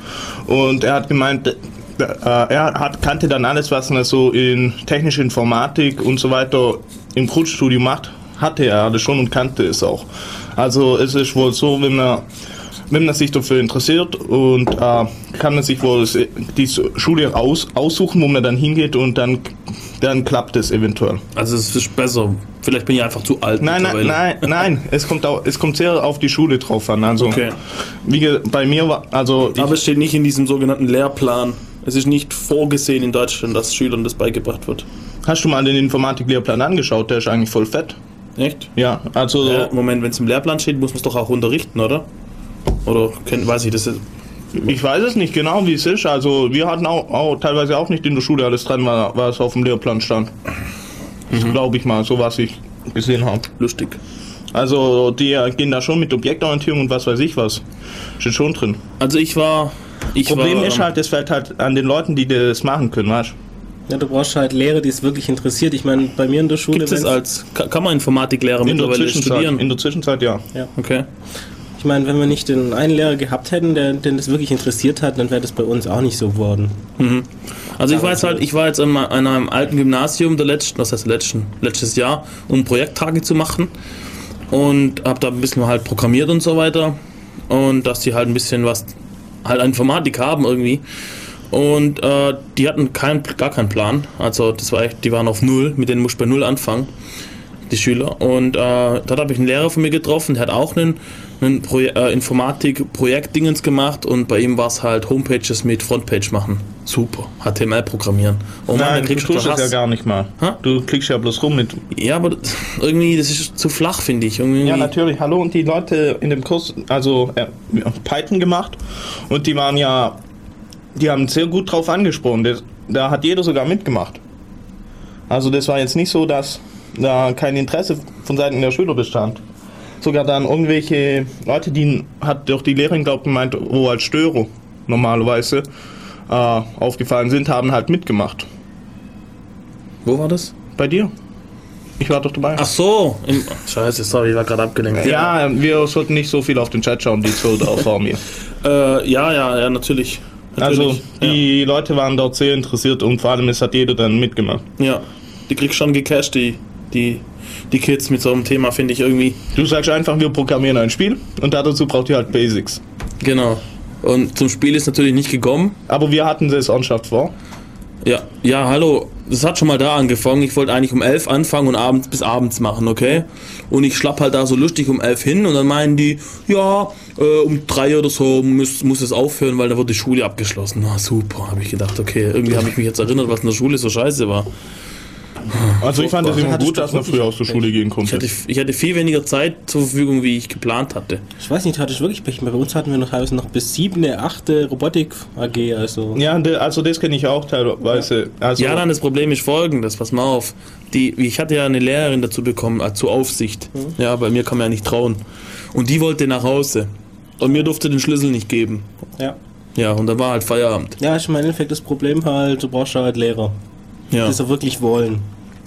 und er hat gemeint, äh, er hat, kannte dann alles, was man so in technische Informatik und so weiter im Grundstudium macht, hatte er alles schon und kannte es auch. Also es ist wohl so, wenn man wenn man sich dafür interessiert und äh, kann man sich wohl die Schule aus, aussuchen, wo man dann hingeht und dann, dann klappt es eventuell. Also es ist besser. Vielleicht bin ich einfach zu alt. Nein, nein, nein, nein, [LAUGHS] es kommt, auch, es kommt sehr auf die Schule drauf an. Also, Okay. wie bei mir war, also Aber es steht nicht in diesem sogenannten Lehrplan. Es ist nicht vorgesehen in Deutschland, dass Schülern das beigebracht wird. hast du mal den Informatiklehrplan angeschaut? Der ist eigentlich voll fett. Echt? Ja, also Ja, Moment, wenn es im Lehrplan steht, muss man es doch auch unterrichten, oder? Oder kennt, weiß ich, das ist. ich weiß es nicht genau, wie es ist. Also wir hatten auch, auch teilweise auch nicht in der Schule alles dran, war, was auf dem Lehrplan stand. Mhm. Glaube ich mal, so was ich gesehen habe. lustig. Also die gehen da schon mit Objektorientierung und was weiß ich was. Steht schon drin. Also ich war. Ich Problem war, ist ähm, halt, es fällt halt an den Leuten, die das machen können, weißt Ja, du brauchst halt Lehrer, die es wirklich interessiert. Ich meine, bei mir in der Schule... Gibt es als. Kann man Informatiklehrer In der mittlerweile Zwischenzeit. studieren? In der Zwischenzeit ja. okay. Ich meine, wenn wir nicht den einen Lehrer gehabt hätten, der den das wirklich interessiert hat, dann wäre das bei uns auch nicht so geworden. Also ich weiß halt, ich war jetzt an, an einem alten Gymnasium der letzten, was heißt letzten, letztes Jahr, um Projekttage zu machen. Und habe da ein bisschen halt programmiert und so weiter. Und dass die halt ein bisschen was halt an Informatik haben irgendwie. Und äh, die hatten kein, gar keinen Plan, also das war echt, die waren auf null, mit denen musst du bei null anfangen, die Schüler und äh, dort habe ich einen Lehrer von mir getroffen, der hat auch einen ein Pro äh, Informatik-Projektdingens gemacht und bei ihm war es halt Homepages mit Frontpage machen. Super. HTML programmieren. Oh Mann, Nein, du kriegst du tust es ja gar nicht mal. Hä? Du klickst ja bloß rum mit. Ja, aber das- irgendwie, das ist zu flach, finde ich. Irgendwie, Ja, natürlich. Hallo, und die Leute in dem Kurs, also äh, Python gemacht und die waren ja, die haben sehr gut drauf angesprochen. Das, da hat jeder sogar mitgemacht. Also das war jetzt nicht so, dass da kein Interesse von Seiten der Schüler bestand. Sogar dann irgendwelche Leute, die hat doch die Lehrerin, glaube ich, gemeint, wo als Störer normalerweise äh, aufgefallen sind, haben halt mitgemacht. Wo war das? Bei dir? Ich war doch dabei. Ach so. Im, scheiße, sorry, ich war gerade abgelenkt. Ja, wir sollten nicht so viel auf den Chat schauen, die zwei da [LAUGHS] vor mir. Äh, ja, ja, ja, natürlich. Also natürlich. die Leute waren dort sehr interessiert und vor allem es hat jeder dann mitgemacht. ja. ja, die kriegst schon gecasht, die, die, die Kids mit so einem Thema, finde ich irgendwie. Du sagst einfach, wir programmieren ein Spiel und dazu braucht ihr halt Basics. Genau. Und zum Spiel ist natürlich nicht gekommen. Aber wir hatten das ernsthaft vor. Ja, ja, hallo. Das hat schon mal da angefangen. Ich wollte eigentlich um elf anfangen und abends bis abends machen, okay? Und ich schlapp halt da so lustig um elf hin und dann meinen die, ja, äh, um drei oder so muss, muss es aufhören, weil da wird die Schule abgeschlossen. Na super, habe ich gedacht, okay. Irgendwie habe ich mich jetzt erinnert, was in der Schule so scheiße war. [LAUGHS] Also ich fand es immer Hattest gut, dass man früher aus der Schule gehen Ich konnte. hatte, ich hatte viel weniger Zeit zur Verfügung, wie ich geplant hatte. Ich weiß nicht, hatte ich wirklich Pech. Bei uns hatten wir noch teilweise noch bis siebte, achte Robotik AG, also. Ja, also das kenne ich auch teilweise. Also, Ja, dann das Problem ist folgendes, pass mal auf. Die, ich hatte ja eine Lehrerin dazu bekommen, äh, zur Aufsicht. Ja, bei mir kann man ja nicht trauen. Und die wollte nach Hause. Und mir durfte den Schlüssel nicht geben. Ja. Ja, und dann war halt Feierabend. Ja, ich meine, im Endeffekt das Problem halt, du brauchst halt Lehrer, Ja. die es auch wirklich wollen.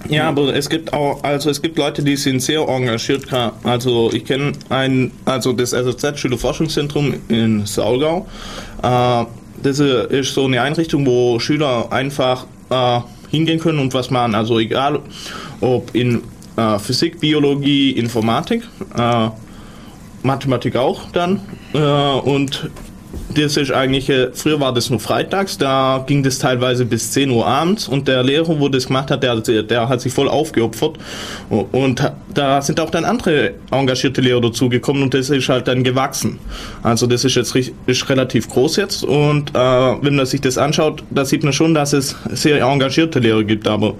Ja, aber es gibt auch, also es gibt Leute, die sind sehr engagiert. Also ich kenne ein, also das SZ Schülerforschungszentrum in Saulgau. Äh, das ist so eine Einrichtung, wo Schüler einfach äh, hingehen können und was machen. Also egal, ob in äh, Physik, Biologie, Informatik, äh, Mathematik auch dann. Äh, und das ist eigentlich, äh, früher war das nur freitags, da ging das teilweise bis 10 Uhr abends und der Lehrer, wo das gemacht hat, der, der hat sich voll aufgeopfert und da sind auch dann andere engagierte Lehrer dazugekommen und das ist halt dann gewachsen. Also das ist jetzt ist relativ groß jetzt und äh, wenn man sich das anschaut, da sieht man schon, dass es sehr engagierte Lehrer gibt, aber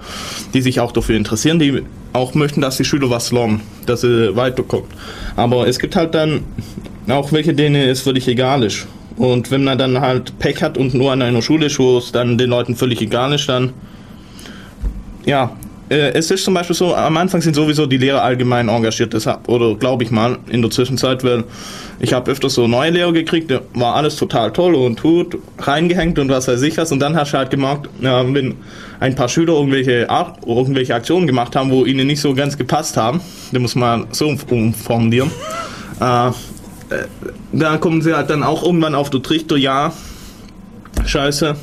die sich auch dafür interessieren, die auch möchten, dass die Schüler was lernen, dass sie weiterkommen. Aber es gibt halt dann auch welche, denen es völlig egal ist. Und wenn man dann halt Pech hat und nur an einer Schule ist, wo es dann den Leuten völlig egal ist, dann ja, äh, es ist zum Beispiel so, am Anfang sind sowieso die Lehrer allgemein engagiert, deshalb, oder glaube ich mal, in der Zwischenzeit, weil ich habe öfters so neue Lehrer gekriegt, war alles total toll und gut, reingehängt und was weiß ich was, und dann hast du halt gemerkt, wenn ein paar Schüler irgendwelche, Art, irgendwelche Aktionen gemacht haben, wo ihnen nicht so ganz gepasst haben, dann muss man so umformulieren, äh, da kommen sie halt dann auch irgendwann auf den Trichter, ja, scheiße,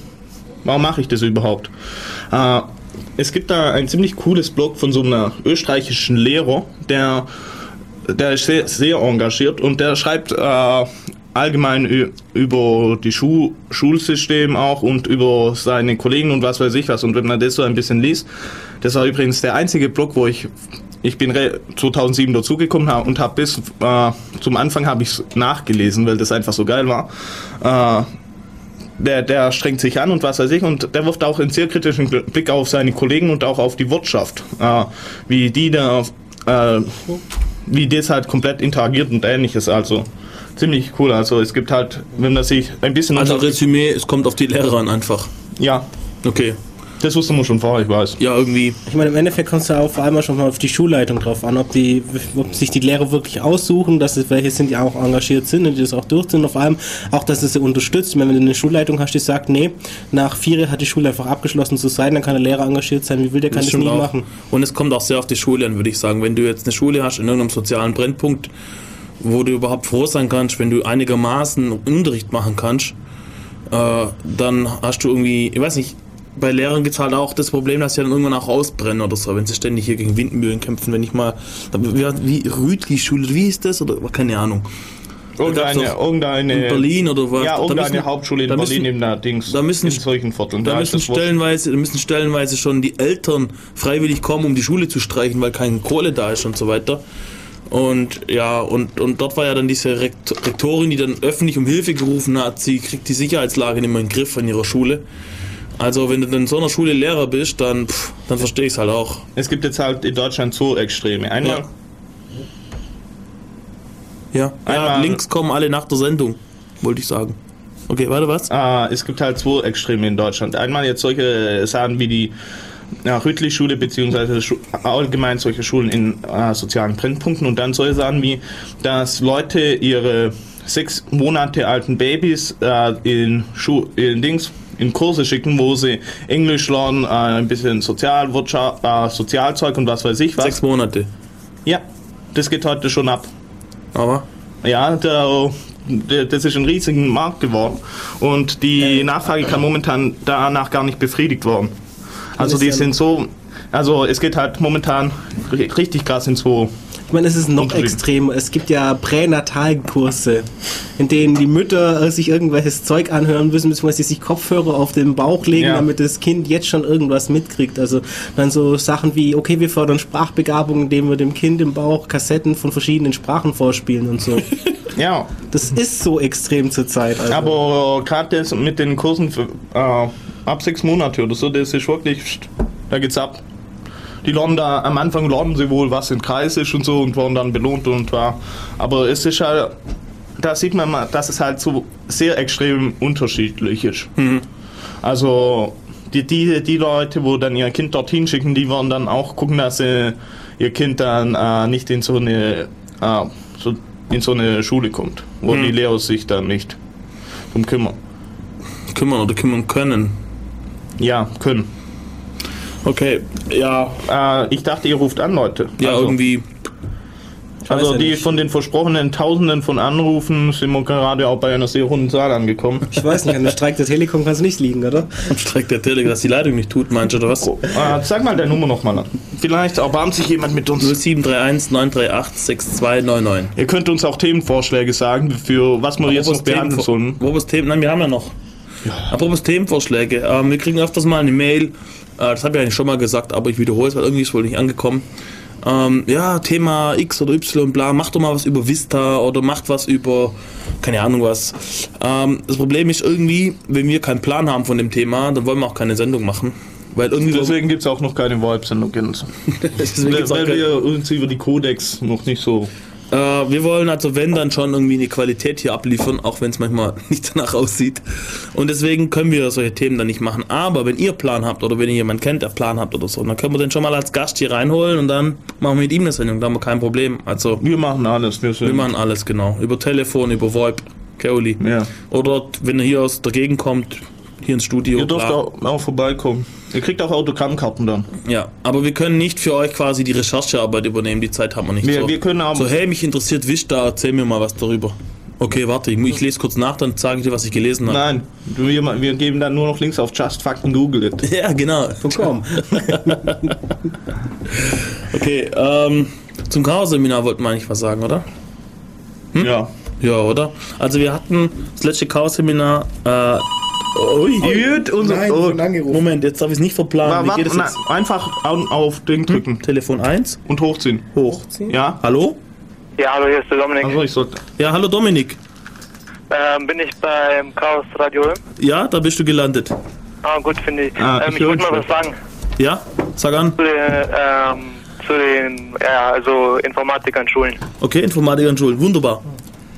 warum mache ich das überhaupt? Äh, es gibt da ein ziemlich cooles Blog von so einem österreichischen Lehrer, der, der ist sehr, sehr engagiert und der schreibt äh, allgemein über die Schu Schulsystem auch und über seine Kollegen und was weiß ich was. Und wenn man das so ein bisschen liest, das war übrigens der einzige Blog, wo ich ich bin re- 2007 dazugekommen und habe bis äh, zum Anfang habe ich nachgelesen, weil das einfach so geil war. Äh, der, der strengt sich an und was weiß ich und der wirft auch einen sehr kritischen Blick auf seine Kollegen und auch auf die Wirtschaft, äh, wie die da, äh, wie das halt komplett interagiert und ähnliches, also ziemlich cool, also es gibt halt, wenn man sich ein bisschen Also Resümee, es kommt auf die Lehrer an einfach. ja, Okay. Das wusste man schon vorher, ich weiß. Ja, irgendwie. Ich meine, im Endeffekt kommt es ja auch vor allem schon mal auf die Schulleitung drauf an, ob, die, ob sich die Lehrer wirklich aussuchen, dass es welche sind, die auch engagiert sind und die das auch durchziehen und vor allem auch, dass es sie unterstützt. Ich meine, wenn du eine Schulleitung hast, die sagt, nee, nach vier hat die Schule einfach abgeschlossen zu sein, dann kann der Lehrer engagiert sein, wie will der kann das, stimmt nicht auch. machen. Und es kommt auch sehr auf die Schule an, würde ich sagen. Wenn du jetzt eine Schule hast in irgendeinem sozialen Brennpunkt, wo du überhaupt froh sein kannst, wenn du einigermaßen Unterricht machen kannst, äh, dann hast du irgendwie, ich weiß nicht, bei Lehrern gibt es halt auch das Problem, dass sie dann irgendwann auch ausbrennen oder so, wenn sie ständig hier gegen Windmühlen kämpfen. Wenn ich mal, wie, wie Rütli-Schule, wie ist das? Oder keine Ahnung. Irgendeine, irgendeine, in Berlin oder was? Ja, Da irgendeine müssen- Hauptschule in da Berlin müssen- in der Dings, da müssen- in solchen Vierteln. Da ist müssen stellenweise, da müssen stellenweise schon die Eltern freiwillig kommen, um die Schule zu streichen, weil keine Kohle da ist und so weiter. Und ja, und, und dort war ja dann diese Rekt Rektorin, die dann öffentlich um Hilfe gerufen hat, sie kriegt die Sicherheitslage nicht mehr in den Griff an ihrer Schule. Also wenn du in so einer Schule Lehrer bist, dann, pff, dann verstehe ich es halt auch. Es gibt jetzt halt in Deutschland so Extreme. Einmal, Ja. Ja, Einmal- Links kommen alle nach der Sendung, wollte ich sagen. Okay, warte, was? Ah, es gibt halt zwei Extreme in Deutschland. Einmal jetzt solche Sachen wie die ja, Rüttli-Schule beziehungsweise Schu allgemein solche Schulen in äh, sozialen Brennpunkten und dann solche Sachen wie, dass Leute ihre sechs Monate alten Babys äh, in, Schu in Dings in Kurse schicken, wo sie Englisch lernen, äh, ein bisschen Sozialwirtschaft, äh, Sozialzeug und was weiß ich was. Sechs Monate. Ja, das geht heute schon ab. Aber Ja, der, der, das ist ein riesiger Markt geworden und die Nachfrage kann momentan danach gar nicht befriedigt werden. Also die sind so, also es geht halt momentan ri- richtig krass in so. Ich meine, es ist noch Unterschied. extrem. Es gibt ja Pränatalkurse, in denen die Mütter äh, sich irgendwelches Zeug anhören müssen, beziehungsweise sich Kopfhörer auf den Bauch legen, Ja. damit das Kind jetzt schon irgendwas mitkriegt. Also dann so Sachen wie, okay, wir fördern Sprachbegabung, indem wir dem Kind im Bauch Kassetten von verschiedenen Sprachen vorspielen und so. [LAUGHS] Ja, Das ist so extrem zurzeit. Also. aber gerade das mit den Kursen für, äh, ab sechs Monate oder so, das ist wirklich, da geht's ab. Die lernen da, am Anfang lernen sie wohl, was ein Kreis ist und so und werden dann belohnt und war. Aber es ist halt, da sieht man mal, dass es halt so sehr extrem unterschiedlich ist. Also die, die, die Leute, wo dann ihr Kind dorthin schicken, die werden dann auch gucken, dass sie ihr Kind dann äh, nicht in so eine äh, so, in so eine Schule kommt, wo die Lehrer sich dann nicht drum kümmern. kümmern oder kümmern können. Ja, können. Okay, ja, Äh, ich dachte, ihr ruft an, Leute. ja, also, irgendwie. Also ja die nicht. von den versprochenen Tausenden von Anrufen sind wir gerade auch bei einer sehr hohen Zahl angekommen. ich weiß nicht, an der Streik der Telekom kann es nicht liegen, oder? Streckt der Tele, dass die Leitung nicht tut, meinst du, oder was? Äh, sag mal deine Nummer nochmal an. Vielleicht erbarmt sich jemand mit uns. 0731 938 6299. Ihr könnt uns auch Themenvorschläge sagen, für was wir jetzt noch behandeln sollen. Apropos Themen, nein, wir haben ja noch. Apropos Themenvorschläge, ähm, wir kriegen öfters mal eine Mail, das habe ich eigentlich schon mal gesagt, aber ich wiederhole es, weil irgendwie ist es wohl nicht angekommen. Ähm, ja, Thema X oder Y, bla, macht doch mal was über Vista oder macht was über, keine Ahnung was. Ähm, das Problem ist irgendwie, wenn wir keinen Plan haben von dem Thema, dann wollen wir auch keine Sendung machen. Weil irgendwie Deswegen gibt es auch noch keine [LAUGHS] auch Weil kein- wir uns über die Codex noch nicht so. Äh, wir wollen also, wenn, dann schon irgendwie eine Qualität hier abliefern, auch wenn es manchmal [LAUGHS] nicht danach aussieht. Und deswegen können wir solche Themen dann nicht machen. Aber wenn ihr Plan habt oder wenn ihr jemanden kennt, der Plan habt oder so, dann können wir den schon mal als Gast hier reinholen und dann machen wir mit ihm eine Sendung. Da haben wir kein Problem. Also, Wir machen alles. Wir, sind, wir machen alles genau. Über Telefon, über VoIP, Keoli. Ja. Oder wenn ihr hier aus der Gegend kommt, hier ins Studio. Ihr dürft bla. auch, vorbeikommen. Ihr kriegt auch Autogrammkarten dann. Ja, aber wir können nicht für euch quasi die Recherchearbeit übernehmen. Die Zeit haben wir nicht. Wir- so. wir können aber- so, hey, mich interessiert Vista, erzähl mir mal was darüber. Okay, warte, ich, ich lese kurz nach, dann sage ich dir, was ich gelesen habe. Nein, wir, wir geben dann nur noch Links auf Just Fucking Google It. [LAUGHS] Ja, genau. Komm. [LAUGHS] Okay, ähm, zum Chaos-Seminar wollten wir eigentlich was sagen, oder? Hm? Ja. Ja, oder? Also wir hatten das letzte Chaos-Seminar, äh, ui, Gut, unser. Nein, oh, schon angerufen. Moment, jetzt darf ich es nicht verplanen. wa- Wie geht es na, jetzt? einfach auf, auf Ding drücken Telefon 1, und hochziehen. hoch. Ja? Hallo? Ja, hallo, hier ist der Dominik. Also ich sollte. Ja, hallo Dominik. Ähm, bin ich beim Chaos Radio Ulm? Ja, da bist du gelandet. Ah, gut, finde ich. Ah, ähm, ich ich wollte mal was sagen Ja, sag an. zu den, ähm, zu den ja, also Informatik an Schulen. Okay, Informatik an Schulen, wunderbar.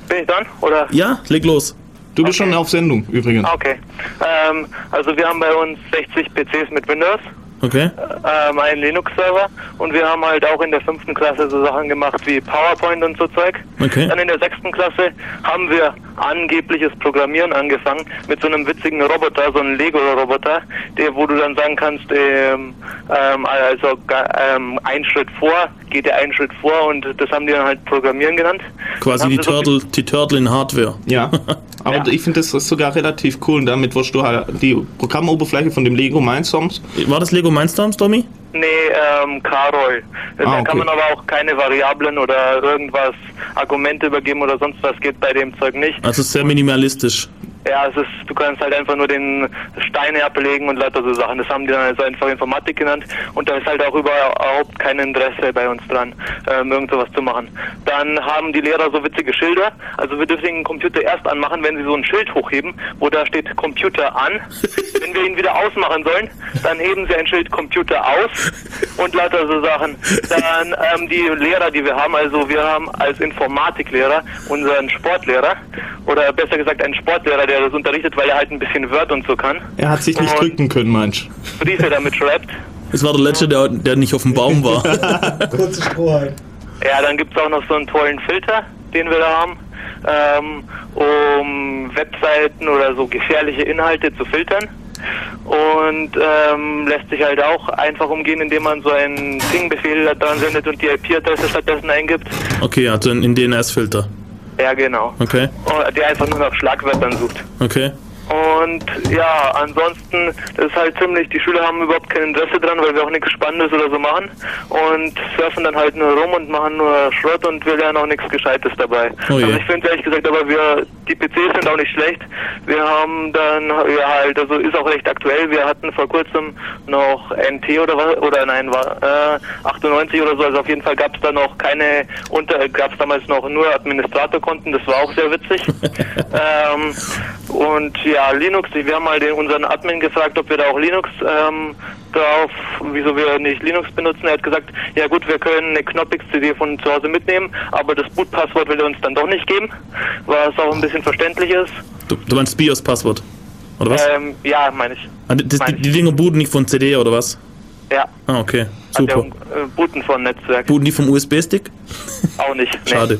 Bin ich dran? Oder? Ja, leg los. Du bist schon auf Sendung übrigens. Okay. Ähm, also wir haben bei uns 60 PCs mit Windows, Okay. ähm, einen Linux-Server und wir haben halt auch in der fünften Klasse so Sachen gemacht wie PowerPoint und so Zeug. Okay. Dann in der sechsten Klasse haben wir angebliches Programmieren angefangen mit so einem witzigen Roboter, so einem Lego-Roboter, der, wo du dann sagen kannst, ähm, ähm, also ähm, ein Schritt vor, geht der einen Schritt vor und das haben die dann halt Programmieren genannt. Quasi die sie so Turtle, die Turtle in Hardware. Ja. [LAUGHS] Aber Ja. ich finde das ist sogar relativ cool. Und damit wirst du halt die Programmoberfläche von dem Lego Mindstorms. War das Lego Mindstorms, Tommy? Nee, ähm, Carol. Da Ah, kann okay. man aber auch keine Variablen oder irgendwas, Argumente übergeben oder sonst was geht bei dem Zeug nicht. Also sehr minimalistisch. Ja, es ist, du kannst halt einfach nur den Steine ablegen und lauter so Sachen. Das haben die dann also einfach Informatik genannt und da ist halt auch überhaupt kein Interesse bei uns dran, ähm, irgend sowas zu machen. Dann haben die Lehrer so witzige Schilder. Also wir dürfen den Computer erst anmachen, wenn sie so ein Schild hochheben, wo da steht Computer an. [LAUGHS] wenn wir ihn wieder ausmachen sollen, dann heben sie ein Schild Computer aus und lauter so Sachen. Dann ähm, die Lehrer, die wir haben, also wir haben als Informatiklehrer unseren Sportlehrer oder besser gesagt einen Sportlehrer, der das unterrichtet, weil er halt ein bisschen Word und so kann. Er hat sich nicht Und drücken können, manch. Briefe damit schreibt. Das war der letzte, der, der nicht auf dem Baum war. [LAUGHS] Kurze Strohhalm. Ja, dann gibt es auch noch so einen tollen Filter, den wir da haben, ähm, um Webseiten oder so gefährliche Inhalte zu filtern. Und ähm, lässt sich halt auch einfach umgehen, indem man so einen Ping-Befehl da dran sendet und die IP-Adresse stattdessen eingibt. Okay, also in, in DNS-Filter. Ja, genau. Okay, Und Der einfach nur nach Schlagwörtern sucht. okay. Und ja, ansonsten, das ist halt ziemlich, die Schüler haben überhaupt kein Interesse dran, weil wir auch nichts Spannendes oder so machen und surfen dann halt nur rum und machen nur Schrott und wir lernen auch nichts Gescheites dabei. Oh also ich finde ehrlich gesagt, aber wir, die PCs sind auch nicht schlecht. Wir haben dann, ja halt, also ist auch recht aktuell, wir hatten vor kurzem noch NT oder was, oder nein, war äh, 98 oder so, also auf jeden Fall gab es da noch keine, unter, gab es damals noch nur Administratorkonten, das war auch sehr witzig. [LAUGHS] ähm, und ja, Linux, wir haben mal den, unseren Admin gefragt, ob wir da auch Linux ähm, drauf, wieso wir nicht Linux benutzen. Er hat gesagt, ja gut, wir können eine Knoppix-CD von zu Hause mitnehmen, aber das Bootpasswort will er uns dann doch nicht geben, was auch ein bisschen verständlich ist. Du, du meinst BIOS-Passwort? Oder was? Ähm, ja, meine ich. Ah, die, die, mein ich. die Dinger booten nicht von CD oder was? Ja, Ah, okay. also Super. äh, Booten von Netzwerk. Booten die vom USB-Stick? Auch nicht. [LAUGHS] nee. Schade.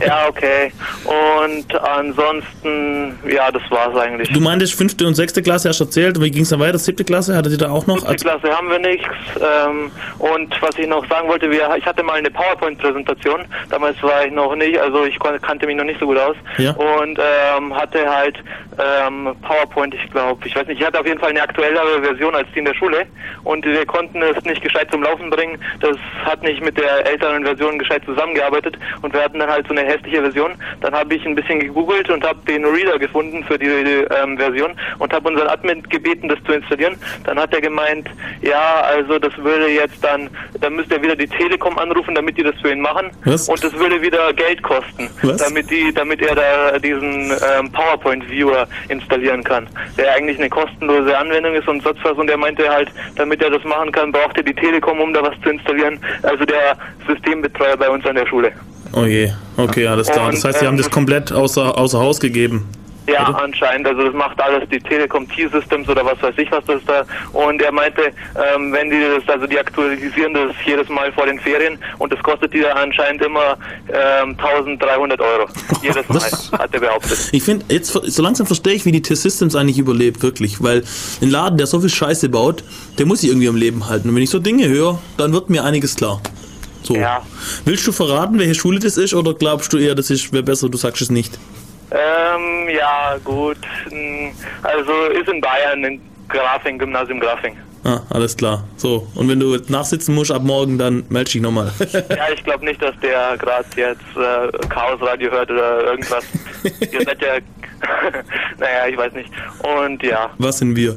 Ja, okay. Und ansonsten, ja, das war's eigentlich. Du meintest fünfte und sechste Klasse, hast du erzählt. Wie ging es dann weiter? Siebte Klasse? Hattet ihr da auch noch? Also, Klasse haben wir nichts. Ähm, und was ich noch sagen wollte, wir, ich hatte mal eine PowerPoint-Präsentation. Damals war ich noch nicht, also ich kannte mich noch nicht so gut aus. Ja. Und ähm, hatte halt ähm, PowerPoint, ich glaube, ich weiß nicht, ich hatte auf jeden Fall eine aktuellere Version als die in der Schule. Und wir konnten es nicht gescheit zum Laufen bringen. Das hat nicht mit der älteren Version gescheit zusammengearbeitet. Und wir hatten dann halt so eine hässliche Version. Dann habe ich ein bisschen gegoogelt und habe den Reader gefunden für die, ähm, Version und habe unseren Admin gebeten, das zu installieren. Dann hat er gemeint, ja, also das würde jetzt dann, dann müsste er wieder die Telekom anrufen, damit die das für ihn machen. Was? Und das würde wieder Geld kosten, Was? damit die, damit er da diesen ähm, PowerPoint-Viewer installieren kann, der eigentlich eine kostenlose Anwendung ist und sonst was. Und er meinte halt, damit er das machen kann, braucht er die Telekom, um da was zu installieren. Also der Systembetreuer bei uns an der Schule. Oh je. Okay, alles klar. Und, Das heißt, sie haben ähm, das komplett außer, außer Haus gegeben. Ja, Oder? anscheinend. Also das macht alles die Telekom T-Systems oder was weiß ich was das da. Und er meinte, ähm, wenn die das, also die aktualisieren das jedes Mal vor den Ferien und das kostet die da anscheinend immer ähm, 1300 Euro. [LAUGHS] Jedes Mal, Was? hat er behauptet. Ich finde, jetzt so langsam verstehe ich, wie die T-Systems eigentlich überlebt, wirklich. Weil ein Laden, der so viel Scheiße baut, der muss sich irgendwie am Leben halten. Und wenn ich so Dinge höre, dann wird mir einiges klar. So. Ja. Willst du verraten, welche Schule das ist, oder glaubst du eher, das ist wäre besser, du sagst es nicht? Ähm, ja, gut. Also ist in Bayern, in Grafing, Gymnasium Grafing. Ah, alles klar. So, und wenn du nachsitzen musst ab morgen, dann melde dich nochmal. [LAUGHS] Ja, ich glaube nicht, dass der gerade jetzt äh, Chaos Radio hört oder irgendwas. [LAUGHS] Ihr seid ja, [LAUGHS] naja, ich weiß nicht. Und ja, Was sind wir?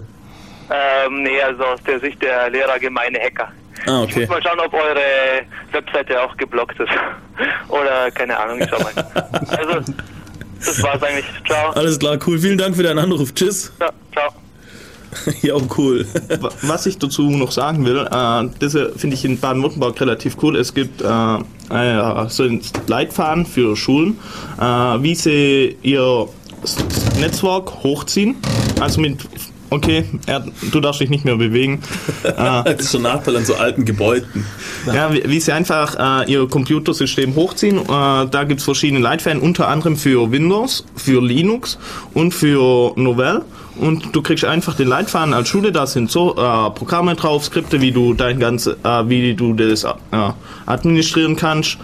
ähm, nee, also aus der Sicht der Lehrer gemeine Hacker. Ah, Ich okay. muss mal schauen, ob eure Webseite auch geblockt ist. [LAUGHS] Oder keine Ahnung, ich schau mal. Also, das war's eigentlich. Ciao. Alles klar, cool. Vielen Dank für deinen Anruf. Tschüss. Ja, ciao. [LAUGHS] ja, cool. Wa- Was ich dazu noch sagen will, äh, das äh, finde ich in Baden-Württemberg relativ cool. Es gibt äh, äh, so einen Leitfaden für Schulen, äh, wie sie ihr Netzwerk hochziehen. Also mit, okay, er, du darfst dich nicht mehr bewegen. [LAUGHS] Das ist schon ein Nachteil an so alten Gebäuden. Ja, wie, wie sie einfach äh, ihr Computersystem hochziehen. Äh, da gibt es verschiedene Leitfäden, unter anderem für Windows, für Linux und für Novell. Und du kriegst einfach den Leitfaden als Schule, da sind so äh, Programme drauf, Skripte, wie du dein ganze, äh, wie du das äh, administrieren kannst,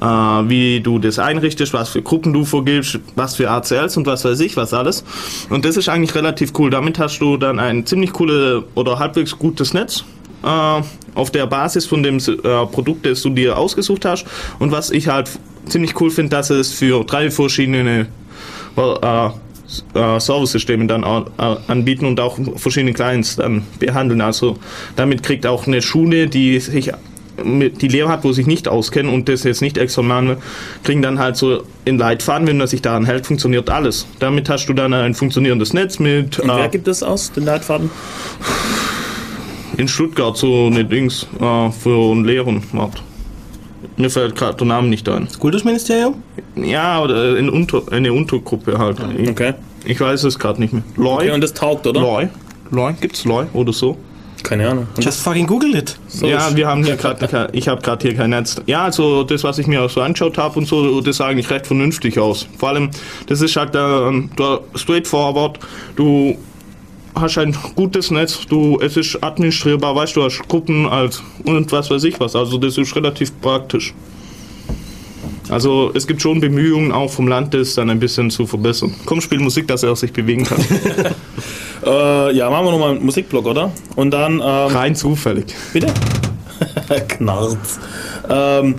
äh, wie du das einrichtest, was für Gruppen du vorgibst, was für ACLs und was weiß ich, was alles. Und das ist eigentlich relativ cool. Damit hast du dann ein ziemlich cooles oder halbwegs gutes Netz äh, auf der Basis von dem äh, Produkt, das du dir ausgesucht hast. Und was ich halt ziemlich cool finde, dass es für drei verschiedene äh, äh, Serversysteme dann äh, anbieten und auch verschiedene Clients dann behandeln. Also damit kriegt auch eine Schule, die sich die Lehrer hat, wo sich nicht auskennen und das jetzt nicht extra machen will, kriegen dann halt so in Leitfaden, wenn man sich daran hält, funktioniert alles. Damit hast du dann ein funktionierendes Netz mit Und wer äh, gibt das aus, den Leitfaden? in Stuttgart so eine Dings äh, für einen Lehren macht. Mir fällt gerade der Name nicht ein. Kultusministerium? Ja, oder in Unter, eine Untergruppe halt. Ich, Okay. ich weiß es gerade nicht mehr. Loy? okay. Und das taugt, oder? Loy? Loy? Gibt's Loy oder so? Keine Ahnung. Und Just fucking Google it. so ja, wir haben hier [LAUGHS] gerade, kein- ich habe gerade hier kein Netz. Ja, also das, was ich mir auch so angeschaut habe und so, das sah eigentlich recht vernünftig aus. Vor allem, das ist halt ähm, der straightforward. Du hast ein gutes Netz, du, es ist administrierbar, weißt du, hast Gruppen als und was weiß ich was. Also das ist relativ praktisch. Also es gibt schon Bemühungen auch vom Land, das dann ein bisschen zu verbessern. Komm, spiel Musik, dass er auch sich bewegen kann. [LAUGHS] [LAUGHS] Äh, ja, machen wir nochmal einen Musikblock, oder? Und dann, ähm, Rein zufällig. bitte? [LAUGHS] Knarz. Ähm,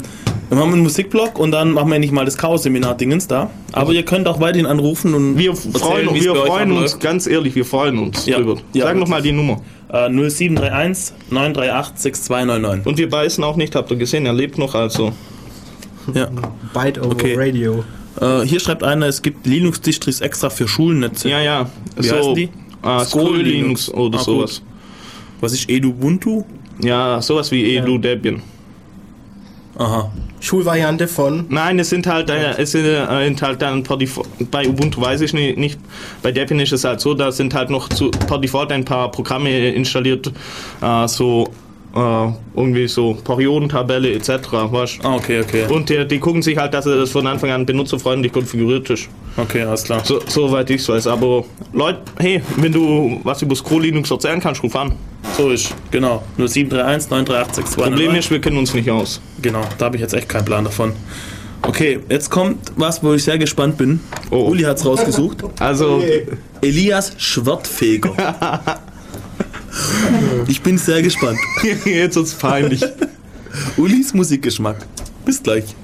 dann machen wir einen Musikblock und dann machen wir endlich mal das Chaos-Seminar-Dingens da. Aber ihr könnt auch weiterhin anrufen und Wir erzählen, freuen, es wir bei euch freuen uns, ganz ehrlich, wir freuen uns Ja. drüber. Ja. Sag nochmal die Nummer. Äh, 0731 938 6299. Und wir beißen auch nicht, habt ihr gesehen, er lebt noch, also. Ja. Byte over Okay. Radio. Äh, hier schreibt einer, es gibt Linux-Distris extra für Schulnetze. Ja, ja. Wie heißen die? Äh, Scroll Linux oder Ah, sowas. Was ist Edubuntu? Ja, sowas wie Edu Debian. Aha. Schulvariante von. Nein, es sind halt, äh, es sind äh, halt dann per Default, bei Ubuntu weiß ich nicht, nicht, bei Debian ist es halt so, da sind halt noch zu, per Default ein paar Programme installiert, äh, so äh, irgendwie so Periodentabelle etc. Weißt? Ah, okay, okay. Und die, die gucken sich halt, dass das von Anfang an benutzerfreundlich konfiguriert ist. Okay, alles klar. So, soweit ich es weiß. Aber Leute, hey, wenn du was über Scroll Linux erzählen kannst, ruf an. So ist, genau. 0731 938 6299. Problem ist, wir kennen uns nicht aus. Genau, da habe ich jetzt echt keinen Plan davon. Okay, jetzt kommt was, wo ich sehr gespannt bin. Oh. Uli hat es rausgesucht. Also, [LAUGHS] Elias Schwertfeger. [LAUGHS] [LAUGHS] ich bin sehr gespannt. [LAUGHS] jetzt wird's peinlich. Ulis Musikgeschmack. Bis gleich.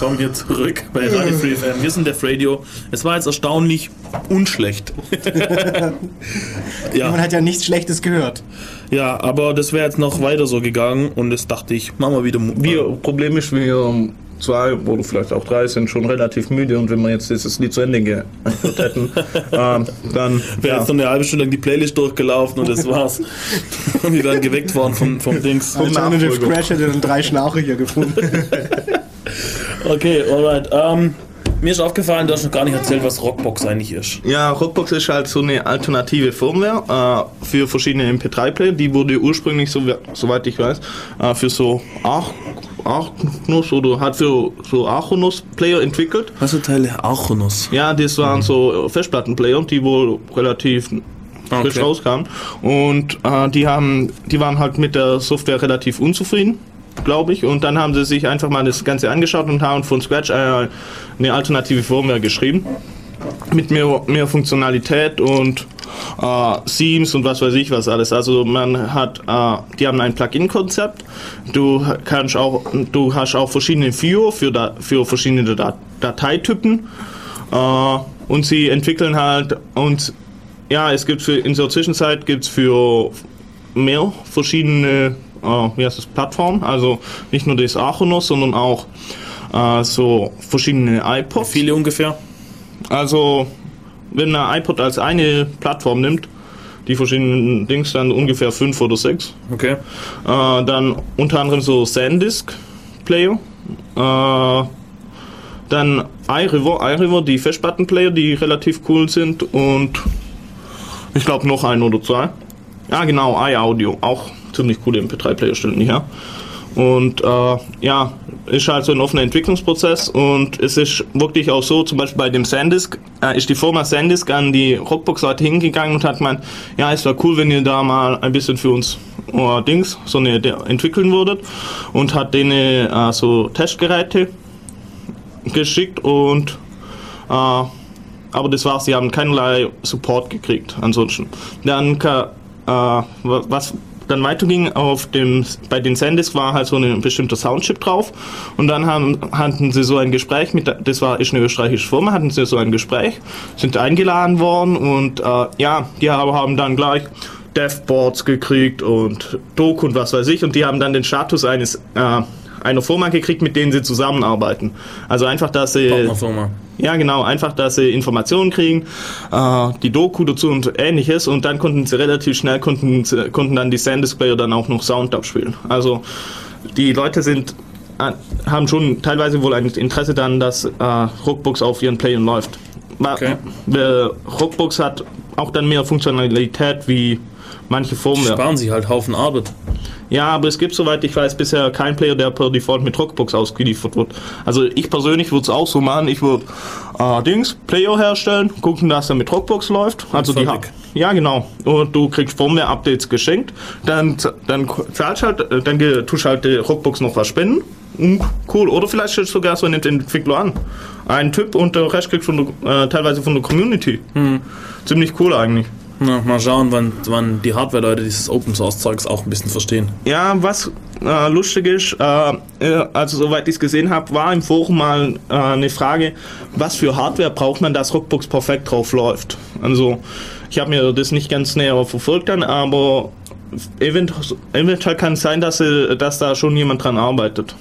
Willkommen hier zurück bei Radio Free FM. Wir sind Def Radio. Es war jetzt erstaunlich unschlecht. [LAUGHS] Man ja, hat ja nichts Schlechtes gehört. ja, aber das wäre jetzt noch weiter so gegangen und das dachte ich, machen wir wieder. Wir, Problem ist, wir zwei oder vielleicht auch drei sind schon relativ müde und wenn wir jetzt dieses Lied zu Ende gehört hätten, [LAUGHS] ähm, dann wäre ja, jetzt noch eine halbe Stunde lang die Playlist durchgelaufen und das war's. [LAUGHS] und wir wären geweckt worden vom, vom Dings. Alternative. Crash hätte dann drei Schnauche hier gefunden. Okay, alright. Ähm, mir ist aufgefallen, du hast noch gar nicht erzählt, was Rockbox eigentlich ist. Ja, Rockbox ist halt so eine alternative Firmware äh, für verschiedene MP3-Player. Die wurde ursprünglich, so, soweit ich weiß, äh, für so Ach- Achnus oder hat für so Achnus-Player entwickelt. Was für Teile? Archonus. Ja, das waren so Festplattenplayer, die wohl relativ frisch Okay. rauskamen. Und äh, die haben, die waren halt mit der Software relativ unzufrieden, glaube ich. Und dann haben sie sich einfach mal das Ganze angeschaut und haben von Scratch äh, eine alternative Firmware geschrieben. Mit mehr, mehr Funktionalität und äh, Themes und was weiß ich was alles. Also man hat, äh, die haben ein Plugin-Konzept. Du kannst auch, du hast auch verschiedene Viewer für, da, für verschiedene Dat Dateitypen. Äh, und sie entwickeln halt und ja, es gibt für in der Zwischenzeit gibt es für mehr verschiedene äh, wie heißt das, Plattformen, also nicht nur das Achonos, sondern auch äh, so verschiedene iPods. Viele ungefähr. Also, wenn man iPod als eine Plattform nimmt, die verschiedenen Dings dann ungefähr fünf oder sechs. Okay. Äh, dann unter anderem so SanDisk Player. Äh, dann iRiver, iRiver, die Festplattenplayer, die relativ cool sind und ich glaube noch ein oder zwei. Ja genau, iAudio, auch ziemlich coole MP3-Player stellen her. Und äh, ja, ist halt so ein offener Entwicklungsprozess und es ist wirklich auch so, zum Beispiel bei dem SanDisk, äh, ist die Firma SanDisk an die Rockbox-Leute hingegangen und hat gemeint, ja, es wäre cool, wenn ihr da mal ein bisschen für uns äh, Dings, so eine entwickeln würdet und hat denen äh, so Testgeräte geschickt und äh, aber das war's, sie haben keinerlei Support gekriegt ansonsten. Dann äh, wa- was dann weiterging auf dem bei den SanDisk war halt so ein bestimmter Soundchip drauf und dann haben, hatten sie so ein Gespräch mit das war ist eine österreichische Firma hatten sie so ein Gespräch sind eingeladen worden und äh, ja die haben, haben dann gleich Devboards gekriegt und Doku und was weiß ich und die haben dann den Status eines äh, einer Firma gekriegt, mit denen sie zusammenarbeiten. Also einfach, dass sie Partnerfirma. Ja, genau. Einfach, dass sie Informationen kriegen, äh, die Doku dazu und ähnliches und dann konnten sie relativ schnell, konnten, konnten dann die SanDisk-Player dann auch noch Sound abspielen. Also die Leute sind äh, haben schon teilweise wohl ein Interesse daran, dass äh, Rockbox auf ihren Playern läuft. Okay. äh, Rockbox hat auch dann mehr Funktionalität wie manche Firmware. Sparen sich halt Haufen Arbeit. Ja, aber es gibt, soweit ich weiß, bisher keinen Player, der per Default mit Rockbox ausgeliefert wird. Also ich persönlich würde es auch so machen. Ich würde äh, Dings, Player herstellen, gucken, dass er mit Rockbox läuft. Also die fertig. ha- Ja, genau. Und du kriegst Firmware-Updates geschenkt. Dann, dann zahlst halt, äh, dann tust halt die Rockbox noch was spenden. Und cool. Oder vielleicht stellst du sogar so einen Entwickler an. Ein Typ und der Rest kriegst du äh, teilweise von der Community. Ziemlich cool eigentlich. Na, mal schauen, wann, wann die Hardware-Leute dieses Open-Source-Zeugs auch ein bisschen verstehen. Ja, was äh, lustig ist, äh, äh, also soweit ich es gesehen habe, war im Forum mal äh, eine Frage, was für Hardware braucht man, dass Rockbox perfekt drauf läuft. Also ich habe mir das nicht ganz näher verfolgt dann, aber event eventuell kann es sein, dass, äh, dass da schon jemand dran arbeitet.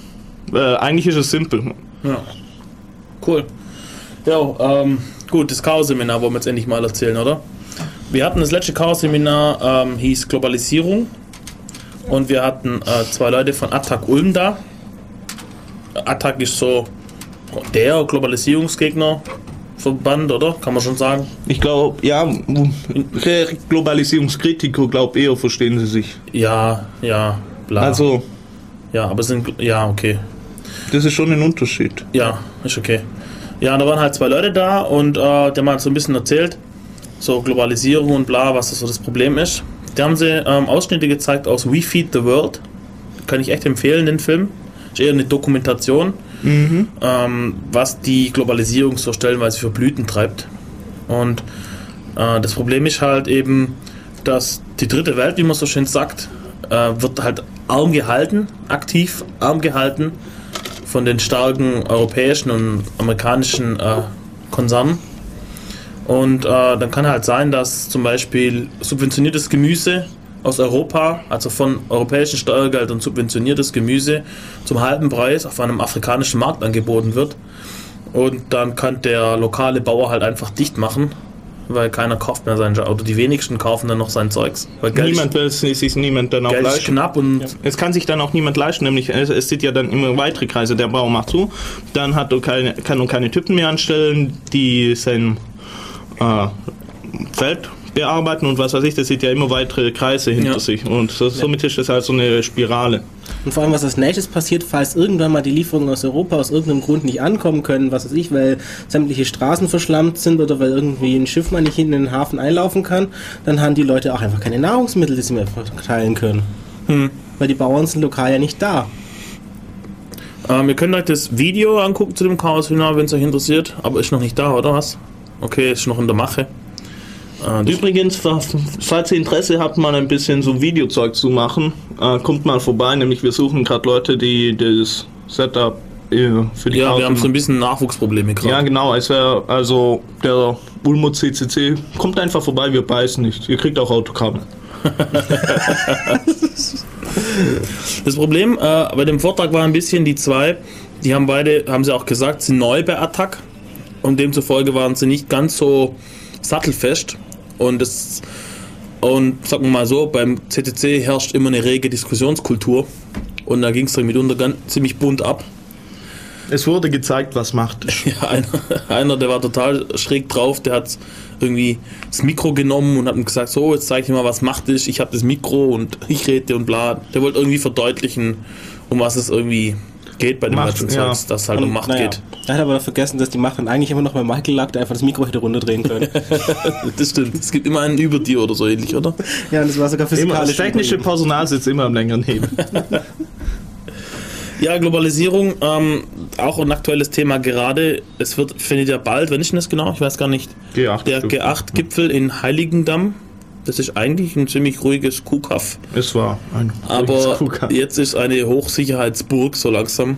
Äh, eigentlich ist es simpel. Ja. Cool. Ja, ähm, gut, das Chaos-Seminar wollen wir jetzt endlich mal erzählen, oder? Wir hatten das letzte Chaos-Seminar, ähm, hieß Globalisierung. Und wir hatten äh, zwei Leute von Attac Ulm da. Attac ist so der Globalisierungsgegner-Verband, oder? Kann man schon sagen. Ich glaube, ja, Globalisierungskritiker, glaube eher verstehen sie sich. Ja, ja, bla. Also, ja, aber es sind, ja, okay. das ist schon ein Unterschied. Ja, ist okay. Ja, da waren halt zwei Leute da und äh, haben halt so ein bisschen erzählt, so Globalisierung und bla, was das so das Problem ist. Da haben sie ähm, Ausschnitte gezeigt aus We Feed the World. Kann ich echt empfehlen, den Film. Ist eher eine Dokumentation, ähm, was die Globalisierung so stellenweise für Blüten treibt. Und äh, das Problem ist halt eben, dass die dritte Welt, wie man so schön sagt, äh, wird halt arm gehalten, aktiv arm gehalten von den starken europäischen und amerikanischen äh, Konzernen. Und äh, dann kann halt sein, dass zum Beispiel subventioniertes Gemüse aus Europa, also von europäischen Steuergeldern subventioniertes Gemüse zum halben Preis auf einem afrikanischen Markt angeboten wird. Und dann kann der lokale Bauer halt einfach dicht machen, weil keiner kauft mehr sein oder die wenigsten kaufen dann noch sein Zeugs. Weil Geld, Niemand will es sich niemand dann auch Geld ist leisten. knapp und Es kann sich dann auch niemand leisten, nämlich es, es sind ja dann immer weitere Kreise. Der Bauer macht zu, dann hat er keine, kann er keine Typen mehr anstellen, die sein äh, Feld bearbeiten und was weiß ich, das sind ja immer weitere Kreise hinter Ja. sich. Und so, somit ist das halt so eine Spirale. Und vor allem, was als nächstes passiert, falls irgendwann mal die Lieferungen aus Europa aus irgendeinem Grund nicht ankommen können, was weiß ich, weil sämtliche Straßen verschlammt sind oder weil irgendwie ein Schiff mal nicht in den Hafen einlaufen kann, dann haben die Leute auch einfach keine Nahrungsmittel, die sie mehr verteilen können. Weil die Bauern sind lokal ja nicht da. Ähm, ihr könnt euch das Video angucken zu dem Chaos-Hühner, wenn es euch interessiert. Aber ist noch nicht da, oder was? Okay, ist noch in der Mache. Äh, Übrigens, fa- falls ihr Interesse habt, mal ein bisschen so Videozeug zu machen, äh, kommt mal vorbei, nämlich wir suchen gerade Leute, die das Setup äh, für die ja, wir haben so ein bisschen Nachwuchsprobleme gerade. Ja, genau. Wäre also der Ulmo CCC. Kommt einfach vorbei, wir beißen nicht. Ihr kriegt auch Autokabel. [LAUGHS] Das Problem äh, bei dem Vortrag war ein bisschen, die zwei, die haben beide, haben sie auch gesagt, sind neu bei Attack und demzufolge waren sie nicht ganz so sattelfest und das und sagen wir mal so, beim CTC herrscht immer eine rege Diskussionskultur und da ging es dann mitunter ganz, ziemlich bunt ab. Es wurde gezeigt, was Macht. [LAUGHS] Ja, einer, einer, der war total schräg drauf, der hat irgendwie das Mikro genommen und hat ihm gesagt, so, jetzt zeig ich dir mal, was Macht ist, ich habe das Mikro und ich rede und bla. Der wollte irgendwie verdeutlichen, um was es irgendwie geht bei dem Macht, ganzen ja. Zeugs, dass es halt um Macht naja, geht. Er hat aber vergessen, dass die Macht dann eigentlich immer noch bei Michael lag, der einfach das Mikro hätte runterdrehen können. [LAUGHS] Das stimmt. Es gibt immer einen über dir oder so ähnlich, oder? ja, und das war sogar Immer, das physikalisch. technische. Personal sitzt immer am längeren Hebel. [LAUGHS] Ja, Globalisierung, ähm, auch ein aktuelles Thema gerade. Es wird, findet ja bald, wenn ich das genau, ich weiß gar nicht, G8 der Gipfel. G8-Gipfel in Heiligendamm. Das ist eigentlich ein ziemlich ruhiges Kuhkaff. Es war ein Aber ruhiges Kuhkaff. jetzt ist eine Hochsicherheitsburg so langsam.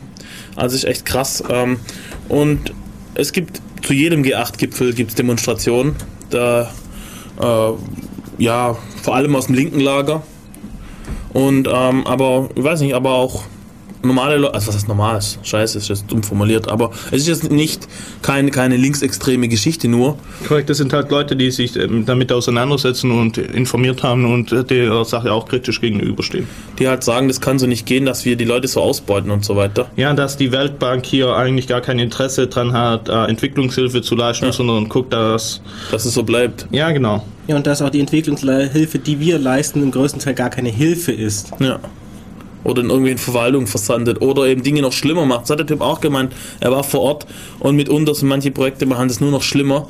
Also ist echt krass. Ähm, und es gibt zu jedem G8-Gipfel gibt's Demonstrationen. Da, äh, ja, vor allem aus dem linken Lager. Und, ähm, aber, ich weiß nicht, aber auch normale Leute, also was heißt normal? ist Scheiße, ist jetzt dumm formuliert, aber es ist jetzt nicht keine, keine linksextreme Geschichte nur. Korrekt, das sind halt Leute, die sich ähm, damit auseinandersetzen und informiert haben und äh, der Sache auch kritisch gegenüberstehen. Die halt sagen, das kann so nicht gehen, dass wir die Leute so ausbeuten und so weiter. Ja, dass die Weltbank hier eigentlich gar kein Interesse dran hat, äh, Entwicklungshilfe zu leisten, sondern guckt, dass. Dass es so bleibt. Ja, genau. Ja, und dass auch die Entwicklungshilfe, die wir leisten, im größten Teil gar keine Hilfe ist. Ja. Oder in irgendwelchen Verwaltungen versandet. Oder eben Dinge noch schlimmer macht. Das hat der Typ auch gemeint. Er war vor Ort und mitunter sind manche Projekte machen das nur noch schlimmer.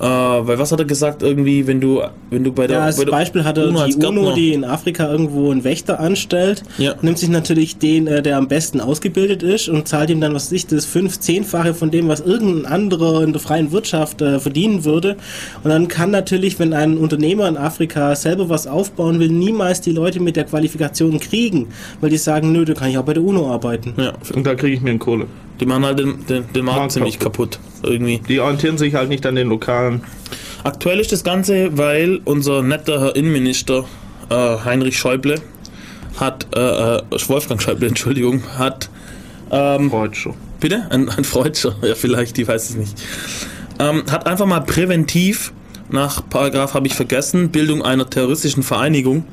Äh, weil was hat er gesagt? Irgendwie, wenn du, wenn du bei der. Ja, als bei der Beispiel hatte UNO die UNO, die in Afrika irgendwo einen Wächter anstellt, Ja. nimmt sich natürlich den, äh, der am besten ausgebildet ist und zahlt ihm dann, was weiß ich, das fünf, zehnfache von dem, was irgendein anderer in der freien Wirtschaft äh, verdienen würde. Und dann kann natürlich, wenn ein Unternehmer in Afrika selber was aufbauen will, niemals die Leute mit der Qualifikation kriegen, weil die sagen, nö, da kann ich auch bei der UNO arbeiten. Ja, Und da kriege ich mir eine Kohle. Die machen halt den, den, den Markt Markt ziemlich kaputt. Irgendwie. Die orientieren sich halt nicht an den lokalen. Aktuell ist das Ganze, weil unser netter Herr Innenminister äh, Heinrich Schäuble hat, äh, äh, Wolfgang Schäuble, [LAUGHS] Entschuldigung, hat ähm, Freudscher. Bitte? Ein, ein Freudscher, ja vielleicht, ich weiß es nicht. Ähm, hat einfach mal präventiv, nach Paragraph habe ich vergessen, Bildung einer terroristischen Vereinigung,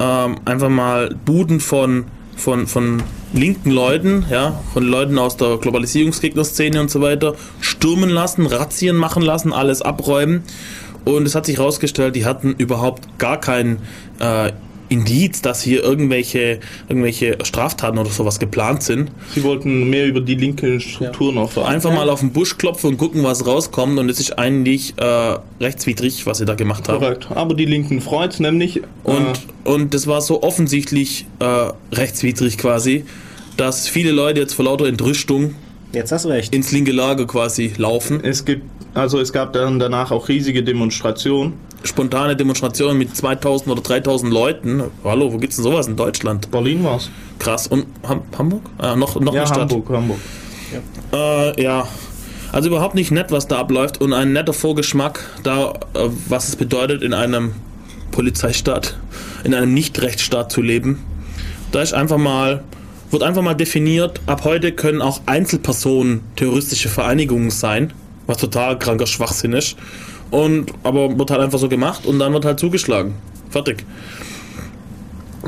ähm, einfach mal Buden von, von, von linken Leuten, ja, von Leuten aus der Globalisierungsgegnerszene und so weiter, stürmen lassen, Razzien machen lassen, alles abräumen. Und es hat sich herausgestellt, die hatten überhaupt gar kein äh, Indiz, dass hier irgendwelche, irgendwelche Straftaten oder sowas geplant sind. Sie wollten mehr über die linken Strukturen erfahren. Einfach mal auf den Busch klopfen und gucken, was rauskommt. Und es ist eigentlich äh, rechtswidrig, was sie da gemacht haben. Korrekt. Aber die linken freut's nämlich. Und, äh, und das war so offensichtlich äh, rechtswidrig quasi, dass viele Leute jetzt vor lauter Entrüstung Jetzt hast du recht. ins linke Lager quasi laufen. es gibt, also es gab dann danach auch riesige Demonstrationen. Spontane Demonstration mit 2000 oder 3000 Leuten. Hallo, wo gibt's denn sowas in Deutschland? Berlin war's. Krass. Und Ham Hamburg? Ah, noch, noch Ja, eine Stadt. Hamburg, Hamburg. Äh, ja. Also überhaupt nicht nett, was da abläuft und ein netter Vorgeschmack da, äh, was es bedeutet, in einem Polizeistaat, in einem Nicht-Rechtsstaat zu leben. Da ist einfach mal, wird einfach mal definiert, ab heute können auch Einzelpersonen terroristische Vereinigungen sein, was total kranker Schwachsinn ist. Und, aber wird halt einfach so gemacht und dann wird halt zugeschlagen. Fertig.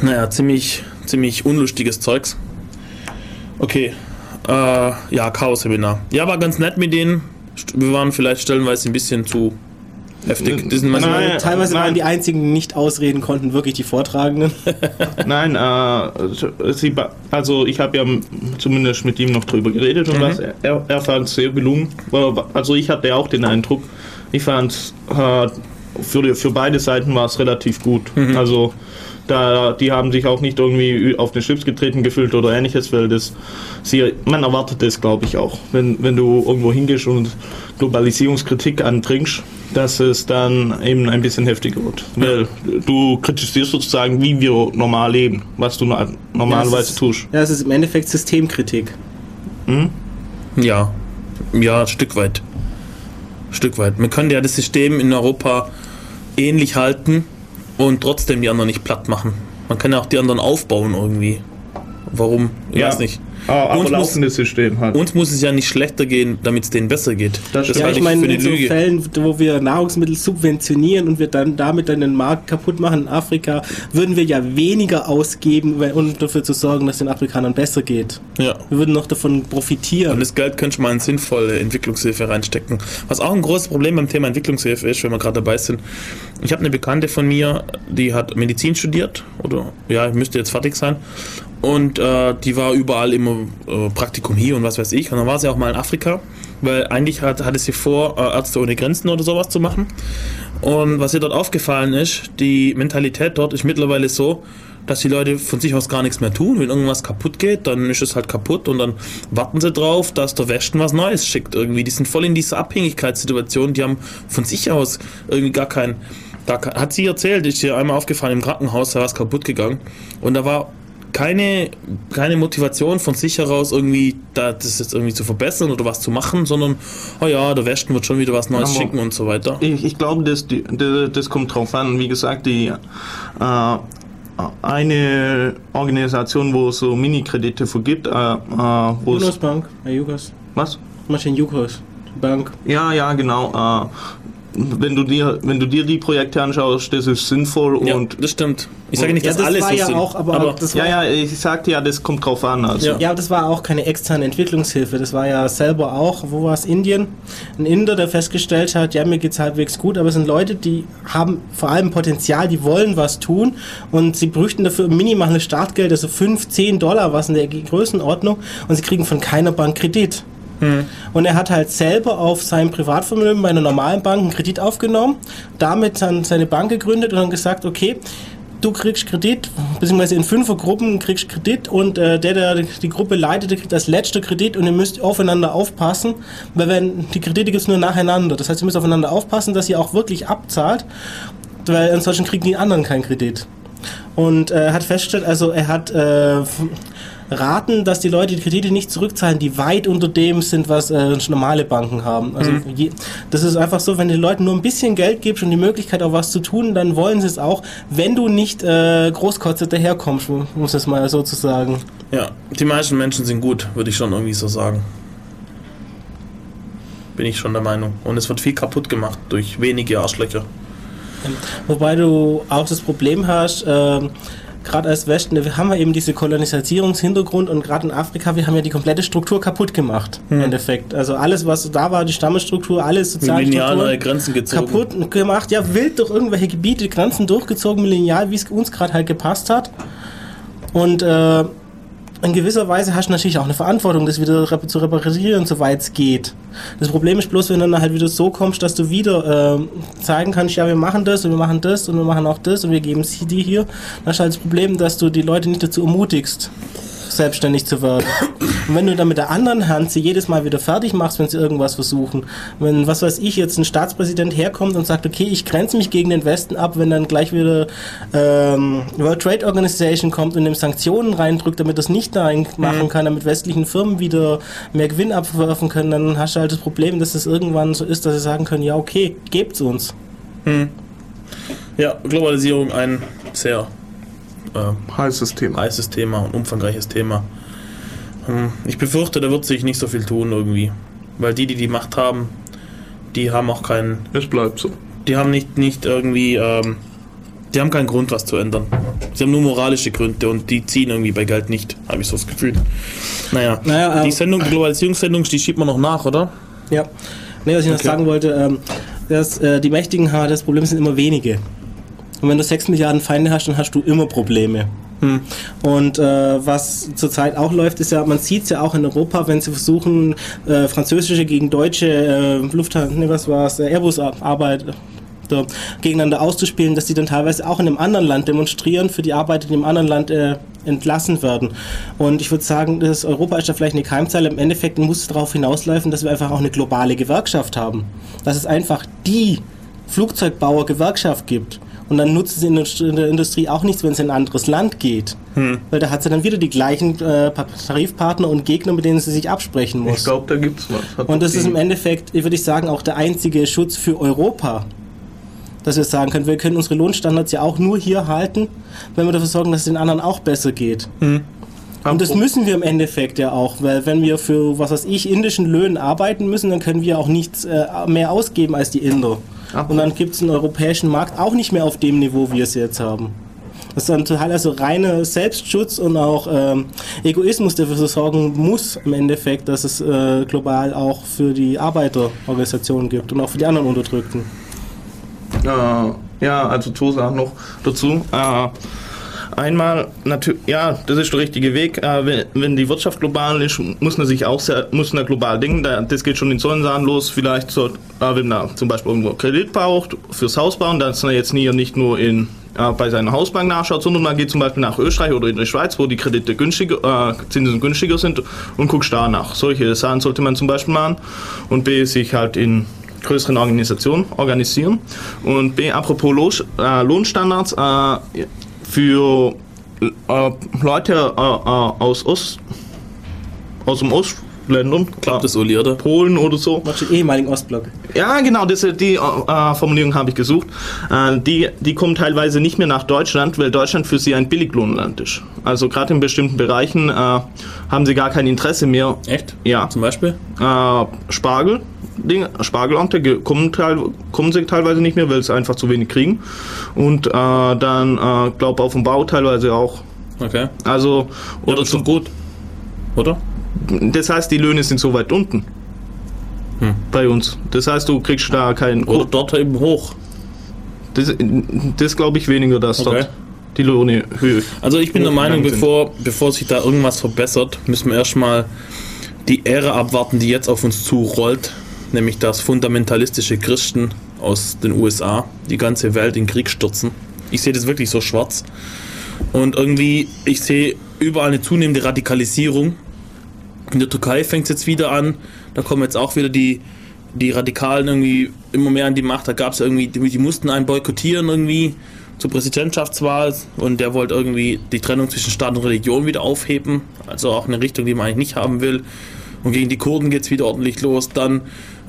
Naja, ziemlich, ziemlich unlustiges Zeugs. Okay, äh, ja, Chaos-Seminar. Ja, war ganz nett mit denen. Wir waren vielleicht stellenweise ein bisschen zu heftig. Die sind Nein. Teilweise nein. waren die einzigen, die nicht ausreden konnten, wirklich die Vortragenden. [LAUGHS] Nein, äh, sie, also ich habe ja zumindest mit ihm noch drüber geredet und was. Er, er fand es sehr gelungen. Also ich hatte auch den Eindruck, ich fand äh, für, für beide Seiten war es relativ gut. Also da, die haben sich auch nicht irgendwie auf den Schlips getreten gefühlt oder ähnliches, weil das, sie, man erwartet das, glaube ich, auch. Wenn, wenn du irgendwo hingehst und Globalisierungskritik antrinkst, dass es dann eben ein bisschen heftiger wird. Weil du kritisierst sozusagen, wie wir normal leben, was du normalerweise Ja, ist- tust. Ja, es ist im Endeffekt Systemkritik. Ja, ja, ein Stück weit. Ein Stück weit. Man könnte ja das System in Europa ähnlich halten und trotzdem die anderen nicht platt machen. Man kann ja auch die anderen aufbauen irgendwie. Warum? Ich weiß nicht. Ah, aber Uns muss- laufendes System halt. Uns muss es ja nicht schlechter gehen, damit es denen besser geht. Das stimmt. Ja, ich meine, für in so Lüge. Fällen, wo wir Nahrungsmittel subventionieren und wir dann damit dann den Markt kaputt machen in Afrika, würden wir ja weniger ausgeben, um dafür zu sorgen, dass es den Afrikanern besser geht. Ja. Wir würden noch davon Und profitieren. das Geld könnte man in sinnvolle Entwicklungshilfe reinstecken. Was auch ein großes Problem beim Thema Entwicklungshilfe ist, wenn wir gerade dabei sind. Ich habe eine Bekannte von mir, die hat Medizin studiert, oder ja, müsste jetzt fertig sein. Und äh, die war überall immer äh, Praktikum hier und was weiß ich. Und dann war sie auch mal in Afrika, weil eigentlich hat, hatte sie vor, äh, Ärzte ohne Grenzen oder sowas zu machen. Und was ihr dort aufgefallen ist, die Mentalität dort ist mittlerweile so, dass die Leute von sich aus gar nichts mehr tun. Wenn irgendwas kaputt geht, dann ist es halt kaputt und dann warten sie drauf, dass der Westen was Neues schickt irgendwie. Die sind voll in dieser Abhängigkeitssituation, die haben von sich aus irgendwie gar kein, kein hat sie erzählt, ist ihr einmal aufgefallen im Krankenhaus, da war was kaputt gegangen und da war keine, keine Motivation von sich heraus irgendwie da, das jetzt irgendwie zu verbessern oder was zu machen, sondern, oh ja, der Westen wird schon wieder was Neues Aber- schicken und so weiter. Ich, ich glaube, das, die, das, das kommt drauf an. Wie gesagt, die äh, eine Organisation, wo es so Mini-Kredite vergibt, äh, äh, wo Junos Bank, ja, Jukos. was? Maschinen Jukos. Die Bank. Ja, ja, genau. Äh, wenn du dir, wenn du dir die Projekte anschaust, das ist sinnvoll Ja, und das stimmt. Ich sage nicht, Ja, dass das alles war so ja sind. auch, aber, das war ja, ja, ich sagte ja, das kommt drauf an. Also. Ja. Ja, aber das war auch keine externe Entwicklungshilfe. Das war ja selber auch, wo war es, Indien? Ein Inder, der festgestellt hat, ja, mir geht's halbwegs gut, aber es sind Leute, die haben vor allem Potenzial, die wollen was tun und sie bräuchten dafür minimales Startgeld, also 5, 10 Dollar, was in der Größenordnung, und sie kriegen von keiner Bank Kredit. Und er hat halt selber auf seinem Privatvermögen bei einer normalen Bank einen Kredit aufgenommen, damit dann seine Bank gegründet und dann gesagt, okay, du kriegst Kredit, beziehungsweise in Fünfergruppen kriegst Kredit und äh, der, der die Gruppe leitet, der kriegt als letzter Kredit und ihr müsst aufeinander aufpassen, weil wenn die Kredite gibt's nur nacheinander. Das heißt, ihr müsst aufeinander aufpassen, dass ihr auch wirklich abzahlt, weil ansonsten kriegen die anderen keinen Kredit. Und äh, hat festgestellt, also er hat äh, raten, dass die Leute die Kredite nicht zurückzahlen, die weit unter dem sind, was äh, normale Banken haben. Also je, das ist einfach so, wenn du den Leuten nur ein bisschen Geld gibst und die Möglichkeit auch was zu tun, dann wollen sie es auch, wenn du nicht äh, großkotzig daherkommst, muss es mal so zu sagen. Ja, die meisten Menschen sind gut, würde ich schon irgendwie so sagen. Bin ich schon der Meinung. Und es wird viel kaputt gemacht durch wenige Arschlöcher. Wobei du auch das Problem hast, ähm, gerade als Westen, wir haben ja eben diese Kolonisierungshintergrund und gerade in Afrika, wir haben ja die komplette Struktur kaputt gemacht, im Endeffekt. Also alles, was da war, die Stammesstruktur, alles soziale Lineal Grenzen gezogen. kaputt gemacht, ja, wild durch irgendwelche Gebiete, Grenzen durchgezogen, lineal, wie es uns gerade halt gepasst hat. Und äh, in gewisser Weise hast du natürlich auch eine Verantwortung, das wieder zu reparieren, soweit es geht. Das Problem ist bloß, wenn du dann halt wieder so kommst, dass du wieder äh, zeigen kannst, ja, wir machen das und wir machen das und wir machen auch das und wir geben sie die hier. Dann hast du halt das Problem, dass du die Leute nicht dazu ermutigst, selbstständig zu werden. Und wenn du dann mit der anderen Hand sie jedes Mal wieder fertig machst, wenn sie irgendwas versuchen, wenn, was weiß ich, jetzt ein Staatspräsident herkommt und sagt, okay, ich grenze mich gegen den Westen ab, wenn dann gleich wieder ähm, World Trade Organization kommt und ihm Sanktionen reindrückt, damit das nicht da machen kann, damit westlichen Firmen wieder mehr Gewinn abwerfen können, dann hast du halt das Problem, dass es irgendwann so ist, dass sie sagen können, ja okay, gebt's uns. Ja, Globalisierung ein sehr äh, Heißes Thema. heißes Thema und umfangreiches Thema. Hm, Ich befürchte, da wird sich nicht so viel tun irgendwie. Weil die, die die Macht haben, die haben auch keinen, Es bleibt so. die haben nicht, nicht irgendwie, ähm, die haben keinen Grund, was zu ändern. Sie haben nur moralische Gründe und die ziehen irgendwie bei Geld nicht, habe ich so das Gefühl. Naja, Naja, die ähm, Sendung, die Globalisierungssendung, die schiebt man noch nach, oder? Ja. Nee, was ich noch Okay. sagen wollte, ähm, dass äh, die Mächtigen haben, das Problem sind immer wenige. Und wenn du 6 Milliarden Feinde hast, dann hast du immer Probleme. Und äh, was zurzeit auch läuft, ist ja, man sieht es ja auch in Europa, wenn sie versuchen, äh, französische gegen deutsche äh, Lufthansa, ne, was war es, Airbus-Arbeit da gegeneinander auszuspielen, dass die dann teilweise auch in einem anderen Land demonstrieren für die Arbeit, die einem anderen Land äh, entlassen werden. Und ich würde sagen, das Europa ist da vielleicht eine Keimzahl. Im Endeffekt muss es darauf hinauslaufen, dass wir einfach auch eine globale Gewerkschaft haben. Dass es einfach die Flugzeugbauer-Gewerkschaft gibt. Und dann nutzt es in der in der Industrie auch nichts, wenn es in ein anderes Land geht. Weil da hat sie dann wieder die gleichen äh, Tarifpartner und Gegner, mit denen sie sich absprechen muss. Ich glaube, da gibt's was. Hat Und das ist im Endeffekt, würde ich sagen, auch der einzige Schutz für Europa. Dass wir sagen können, wir können unsere Lohnstandards ja auch nur hier halten, wenn wir dafür sorgen, dass es den anderen auch besser geht. Und das müssen wir im Endeffekt ja auch, weil wenn wir für, was weiß ich, indischen Löhnen arbeiten müssen, dann können wir auch nichts äh, mehr ausgeben als die Inder. Und dann gibt es einen europäischen Markt auch nicht mehr auf dem Niveau, wie wir es jetzt haben. Das ist dann total also reiner Selbstschutz und auch ähm, Egoismus, der dafür sorgen muss im Endeffekt, dass es äh, global auch für die Arbeiterorganisationen gibt und auch für die anderen Unterdrückten. Äh, ja, also Sachen noch dazu. Äh, einmal, natürlich, ja, das ist der richtige Weg. Äh, wenn, wenn die Wirtschaft global ist, muss man sich auch sehr, muss man global denken. Da, das geht schon in solchen Sachen los. Vielleicht so, äh, wenn man zum Beispiel irgendwo Kredit braucht fürs Haus bauen, dass man jetzt nie, nicht nur in äh, bei seiner Hausbank nachschaut, sondern man geht zum Beispiel nach Österreich oder in die Schweiz, wo die Kredite günstiger, äh, Zinsen günstiger sind und guckt da nach. Solche Sachen sollte man zum Beispiel machen und B, sich halt in größeren Organisationen organisieren. Und B, apropos äh, Lohnstandards, äh, für äh, Leute äh, äh, aus Ost, aus dem Ostländern, Klappt das, Uli, oder? Polen oder so, Was den ehemaligen Ostblock. ja, genau, das, die äh, Formulierung habe ich gesucht. Äh, die, die kommen teilweise nicht mehr nach Deutschland, weil Deutschland für sie ein Billiglohnland ist. Also gerade in bestimmten Bereichen äh, haben sie gar kein Interesse mehr. Echt? Ja, Zum Beispiel? äh, Spargel, Ding, Spargelamte ge- kommen, teil, kommen sie teilweise nicht mehr, weil sie einfach zu wenig kriegen. Und äh, dann, äh, glaube auf dem Bau teilweise auch. Okay. Also, Oder doch zu, gut. Oder? das heißt, die Löhne sind so weit unten. Bei uns. Das heißt, du kriegst da keinen. Oder dort eben hoch. Das, das glaube ich weniger, dass Okay. dort die Löhne höher. Also ich bin der Meinung, bevor, bevor sich da irgendwas verbessert, müssen wir erstmal die Ära abwarten, die jetzt auf uns zurollt, nämlich dass fundamentalistische Christen aus den USA die ganze Welt in Krieg stürzen. Ich sehe das wirklich so schwarz. Und irgendwie, ich sehe überall eine zunehmende Radikalisierung. In der Türkei fängt es jetzt wieder an. Da kommen jetzt auch wieder die, die Radikalen irgendwie immer mehr an die Macht. Da gab es irgendwie, die, mussten einen boykottieren irgendwie zur Präsidentschaftswahl und der wollte irgendwie die Trennung zwischen Staat und Religion wieder aufheben. Also auch eine Richtung, die man eigentlich nicht haben will. Und gegen die Kurden geht es wieder ordentlich los. Dann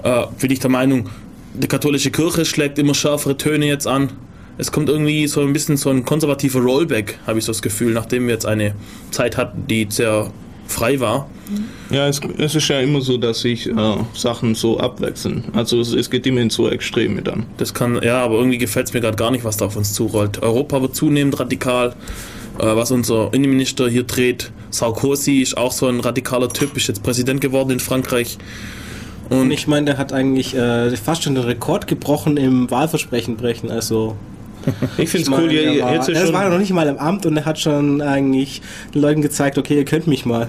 äh, bin ich der Meinung, die katholische Kirche schlägt immer schärfere Töne jetzt an. Es kommt irgendwie so ein bisschen so ein konservativer Rollback, habe ich so das Gefühl, nachdem wir jetzt eine Zeit hatten, die sehr frei war. Ja, es, es ist ja immer so, dass sich äh, Sachen so abwechseln. Also es, es geht immer in so Extreme dann. Das kann, ja, aber irgendwie gefällt es mir gerade gar nicht, was da auf uns zurollt. Europa wird zunehmend radikal, äh, was unser Innenminister hier dreht. Sarkozy ist auch so ein radikaler Typ, ist jetzt Präsident geworden in Frankreich. Und ich meine, der hat eigentlich äh, fast schon den Rekord gebrochen im Wahlversprechen brechen. Also [LAUGHS] Ich finde es cool, ihr, er, war, ist er schon, war noch nicht mal im Amt und er hat schon eigentlich den Leuten gezeigt, okay, ihr könnt mich mal.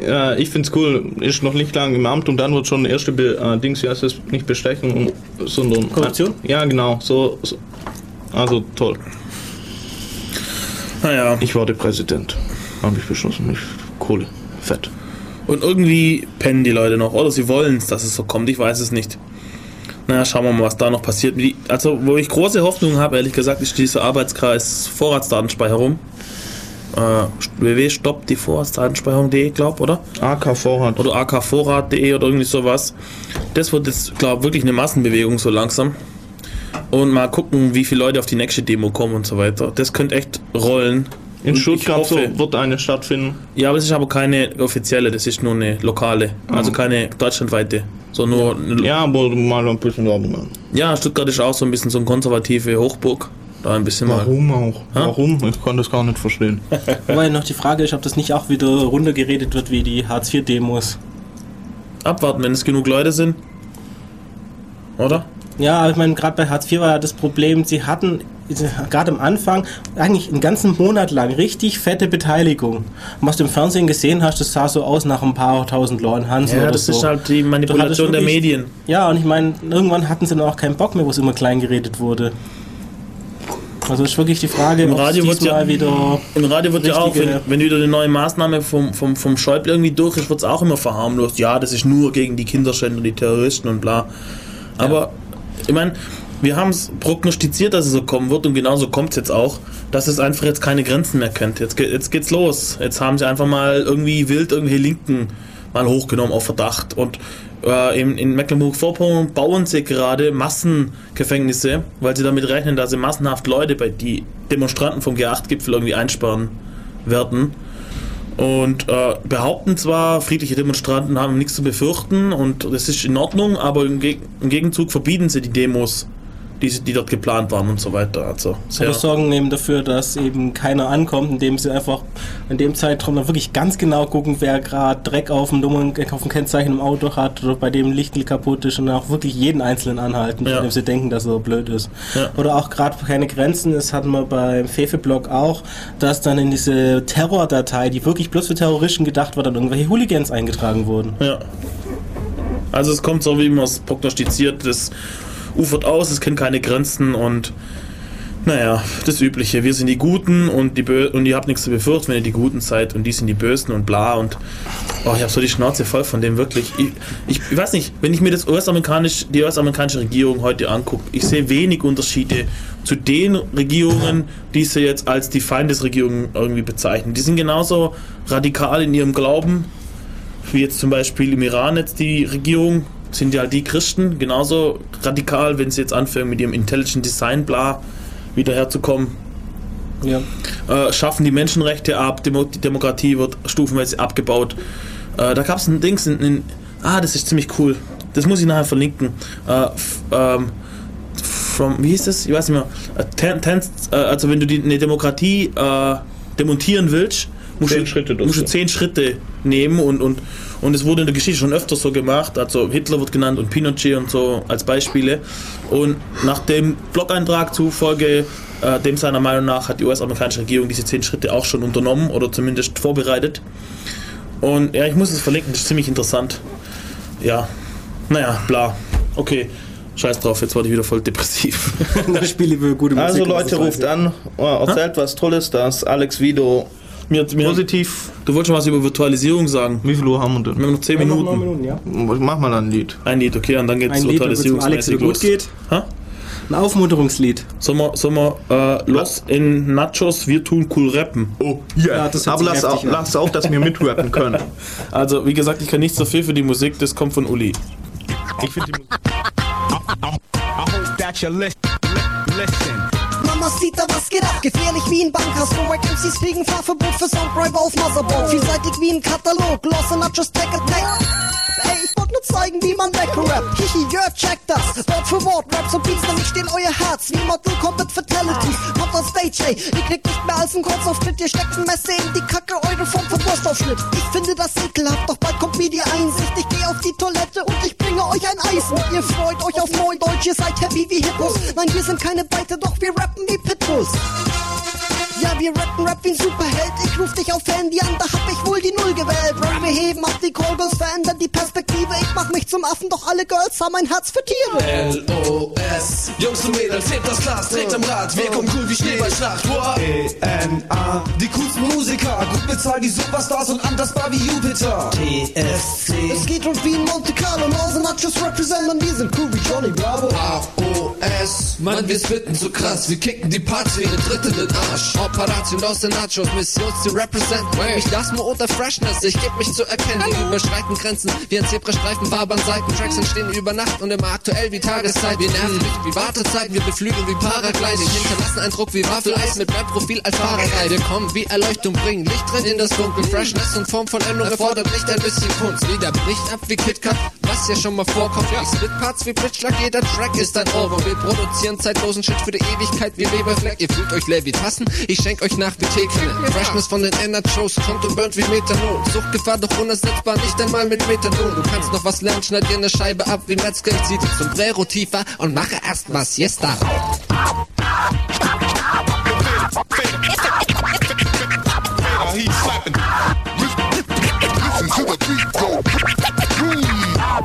Ja, ich finde es cool, ist noch nicht lange im Amt und dann wird schon erste Be äh, Dings, wie heißt das, nicht Bestechung, sondern... Korruption? Ja, genau, so, so. Also toll. Naja, Ich werde Präsident. Habe ich beschlossen. Ich, Kohle. Fett. Und irgendwie pennen die Leute noch. Oder sie wollen es, dass es so kommt. Ich weiß es nicht. Naja, schauen wir mal, was da noch passiert. Also, wo ich große Hoffnung habe, ehrlich gesagt, ist dieser Arbeitskreis Vorratsdatenspeicherung. Äh, www.stoppt die Vorratsdatenspeicherung.de, glaub, oder? AK Vorrat. Oder akvorrat.de oder irgendwie sowas. Das wird jetzt, glaube wirklich eine Massenbewegung so langsam. Und mal gucken, wie viele Leute auf die nächste Demo kommen und so weiter. Das könnte echt rollen. In Und Stuttgart so hoffe- wird eine stattfinden. Ja, aber es ist aber keine offizielle, das ist nur eine lokale. Also keine deutschlandweite. So nur. Ja. Ja, aber mal ein bisschen Werbung machen. ja, Stuttgart ist auch so ein bisschen so eine konservative Hochburg. Da ein bisschen mal. Warum auch? Warum? Ich konnte das gar nicht verstehen. [LAUGHS] Wobei noch die Frage ist, ob das nicht auch wieder runtergeredet wird wie die Hartz-IV-Demos. Abwarten, wenn es genug Leute sind. Oder? Ja, ich meine, gerade bei Hartz IV war ja das Problem, sie hatten gerade am Anfang eigentlich einen ganzen Monat lang richtig fette Beteiligung. Und was du im Fernsehen gesehen hast, das sah so aus nach ein paar tausend Leuten Hansen Ja, das so. ist halt die Manipulation der wirklich- Medien. Ja, und ich meine, irgendwann hatten sie dann auch keinen Bock mehr, wo es immer klein geredet wurde. Also ist wirklich die Frage, Im Radio wird ja- wieder... Im Radio wird ja auch, wenn, wenn wieder eine neue Maßnahme vom, vom, vom Schäuble irgendwie durch ist, wird es auch immer verharmlost. Ja, das ist nur gegen die Kinderschänder, die Terroristen und bla. Aber ich meine, wir haben es prognostiziert, dass es so kommen wird und genauso kommt es jetzt auch, dass es einfach jetzt keine Grenzen mehr kennt. Jetzt, jetzt geht's los. Jetzt haben sie einfach mal irgendwie wild irgendwelche Linken mal hochgenommen auf Verdacht. Und äh, in, in Mecklenburg-Vorpommern bauen sie gerade Massengefängnisse, weil sie damit rechnen, dass sie massenhaft Leute bei die Demonstranten vom G8-Gipfel irgendwie einsperren werden. Und äh, behaupten zwar, friedliche Demonstranten haben nichts zu befürchten und das ist in Ordnung, aber im, Geg im Gegenzug verbieten sie die Demos, die, die dort geplant waren und so weiter. Also sehr, Oder sorgen eben dafür, dass eben keiner ankommt, indem sie einfach in dem Zeitraum dann wirklich ganz genau gucken, wer gerade Dreck auf dem Nummern, auf dem Kennzeichen im Auto hat oder bei dem Licht kaputt ist und auch wirklich jeden Einzelnen anhalten, Ja. von dem sie denken, dass er blöd ist. Ja. Oder auch gerade keine Grenzen, das hatten wir beim Fefe-Blog auch, dass dann in diese Terrordatei, die wirklich bloß für Terroristen gedacht war, dann irgendwelche Hooligans eingetragen wurden. Ja. Also es kommt so, wie man es prognostiziert, das ufert aus, es kennt keine Grenzen und naja, das Übliche. Wir sind die Guten und, die Bö und ihr habt nichts zu befürchten, wenn ihr die Guten seid und die sind die Bösen und bla und oh, ich habe so die Schnauze voll von dem wirklich. Ich, ich, ich weiß nicht, wenn ich mir das US-amerikanisch, die US-amerikanische Regierung heute angucke, ich sehe wenig Unterschiede zu den Regierungen, die sie jetzt als die Feindesregierung irgendwie bezeichnen. Die sind genauso radikal in ihrem Glauben, wie jetzt zum Beispiel im Iran jetzt die Regierung, sind ja die Christen genauso radikal, wenn sie jetzt anfangen mit ihrem Intelligent Design bla wieder herzukommen. Ja. Äh, schaffen die Menschenrechte ab, Demo die Demokratie wird stufenweise abgebaut. Äh, da gab es ein Dings, in, in, ah, das ist ziemlich cool. Das muss ich nachher verlinken. Äh, ähm, from, wie hieß das? Ich weiß nicht mehr. Äh, ten, ten, äh, also wenn du die, eine Demokratie äh, demontieren willst, musst, Zehn du, Schritte musst du zehn Schritte nehmen und, und, und es wurde in der Geschichte schon öfter so gemacht. Also Hitler wird genannt und Pinochet und so als Beispiele. Und nach dem Blog-Eintrag zufolge, äh, dem seiner Meinung nach, hat die US-amerikanische Regierung diese zehn Schritte auch schon unternommen oder zumindest vorbereitet. Und ja, ich muss es verlinken, das ist ziemlich interessant. Ja, naja, bla. Okay, scheiß drauf, jetzt wurde ich wieder voll depressiv. Das Spiel über gute Musik. Also Leute, ruft an, oh, erzählt was Tolles, dass Alex Vido mir, mir, positiv. du wolltest schon was über Virtualisierung sagen. Wie viel Uhr haben wir Wir denn? haben noch 10 ich. Noch neun Minuten. Minuten, ja. Mach mal ein Lied. Ein Lied, okay, und dann geht es Ein Lied, damit es dem Alex virtualisierungsmäßig wieder gut los. geht. Ha? Ein Aufmunterungslied. Sollen wir, sollen wir äh, los in Nachos, wir tun cool rappen. Oh, yeah. Ja, das Aber lass auch, lass auch, dass wir mitrappen können. [LAUGHS] Also, wie gesagt, ich kann nichts dafür für die Musik, das kommt von Uli. Ich finde die Musik. I hope that you listen. Mamacita, was geht ab? Gefährlich wie ein Bankhaus. Wack MCs fliegen Fahrverbot für Sounddriver auf Motherboard. Vielseitig wie ein Katalog. Lost and not just take a take. Ey, ich wollte nur zeigen, wie man wegrappt. Hihi, yeah, check das. Wort für Wort, Raps und Beats, nämlich stehen euer Herz. Wie Mortal Kombat Fatalities. Kommt on Stage, ey. Ihr kriegt nicht mehr als ein Kurzauftritt. Ihr steckt ein Messer in die Kacke, eure Form von Wurstaufschnitt. Ich finde das ekelhaft, doch bald kommt mir die Einsicht. Ich geh auf die Toilette und ich bringe euch ein Eis mit. Ihr freut euch auf Neudeutsch, ihr seid happy wie Hippos. Nein, wir sind keine Beite, doch wir rappen wie Pitbulls. Ja, wir rappen Rap wie ein Superheld. Ich ruf dich auf Handy an, da hab ich wohl die Null gewählt. Rap, wir heben ab die Callgirls, verändern die Perspektive. Ich mach mich zum Affen, doch alle Girls haben ein Herz für Tiere. L.O.S. Jungs und Mädels, hebt das Glas, dreht am Rad. Wir kommen cool wie Schneeballschlacht. E-N-A. Die coolsten Musiker, gut bezahlt die Superstars und andersbar wie Jupiter. T-S-C. Es geht rund wie in Monte Carlo. Northern Nachos representen, wir sind cool wie Johnny Bravo. A-O-S. Mann, wir spitten so krass, wir kicken die wie eine dritte in den Arsch. Operation aus den Nachos, Mission zu represent. Ich das nur unter Freshness, ich geb mich zu erkennen. Wir überschreiten Grenzen wie ein Zebrastreifen, wabern Seiten. Tracks entstehen über Nacht und immer aktuell wie Tageszeit. Wir nerven nicht wie Wartezeiten, wir beflügeln wie Paragliding. Hinterlassen einen Druck wie Waffeleis mit Rap-Profil als Fahrerei. Wir kommen wie Erleuchtung, bringen Licht drin in das Dunkel. Freshness und Form von Änderung erfordert nicht ein bisschen Kunst. Wieder bricht ab wie KitKat, was ja schon mal vorkommt. Ich split Parts wie Blitzschlag, jeder Track ist ein Ohrwurm. Wir produzieren zeitlosen Shit für die Ewigkeit wie Leberfleck. Ihr fühlt euch leer wie Tassen, ich schenk euch nach wie Teekanne. Freshness von den Energy-Shows kommt und burnt wie Methanol. Suchtgefahr doch unersetzbar, nicht einmal mit Methadon. Du kannst noch was lernen, schneid dir eine Scheibe ab wie Metzger. Ich zieh dich zum Sombrero tiefer und mache erstmal Siesta. He's slapping. Listen to the beat go. I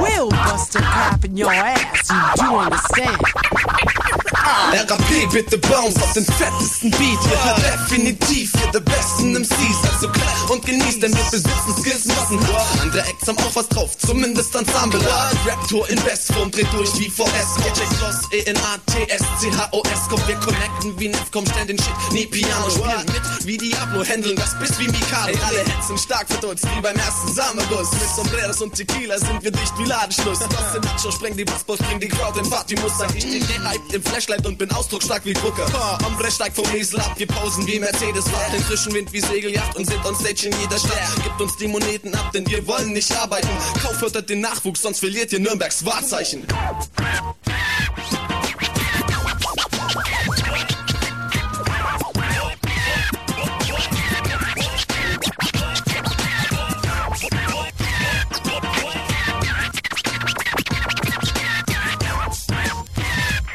will bust a cap in your ass, you do understand. RAP bitte bounce auf den fettesten Beat. Ihr hört definitiv ihr der besten MCs. Also klar und genießt, denn wir besitzen Skills massenhaft. Andere Acts haben auch was drauf, zumindest Ensemble. Rap-Tour in Bestform, dreht durch wie VS. Check los, E-N-A-T-S-C-H-O-S. Komm, wir connecten wie Netcom, stellen den Shit. Nie Piano spielen mit wie Diablo, handeln das bis wie Mikado. Ey, alle hetzen stark verdutzt, wie beim ersten Samenguss. Mit Sombreros und Tequila sind wir dicht wie Ladenschluss. Los in Nacho, spreng die Bassballs, bring die Crowd in Party-Muss. Sag ich stehe gehypt im Flashlight und bin ausdrucksstark wie Gucker. Ombre steigt vom Esel ab, wir pausen wie Mercedes. Fahren den frischen Wind wie Segeljacht und sind on stage in jeder Stadt. Gibt uns die Moneten ab, denn wir wollen nicht arbeiten. Kaufhörtet den Nachwuchs, sonst verliert ihr Nürnbergs Wahrzeichen.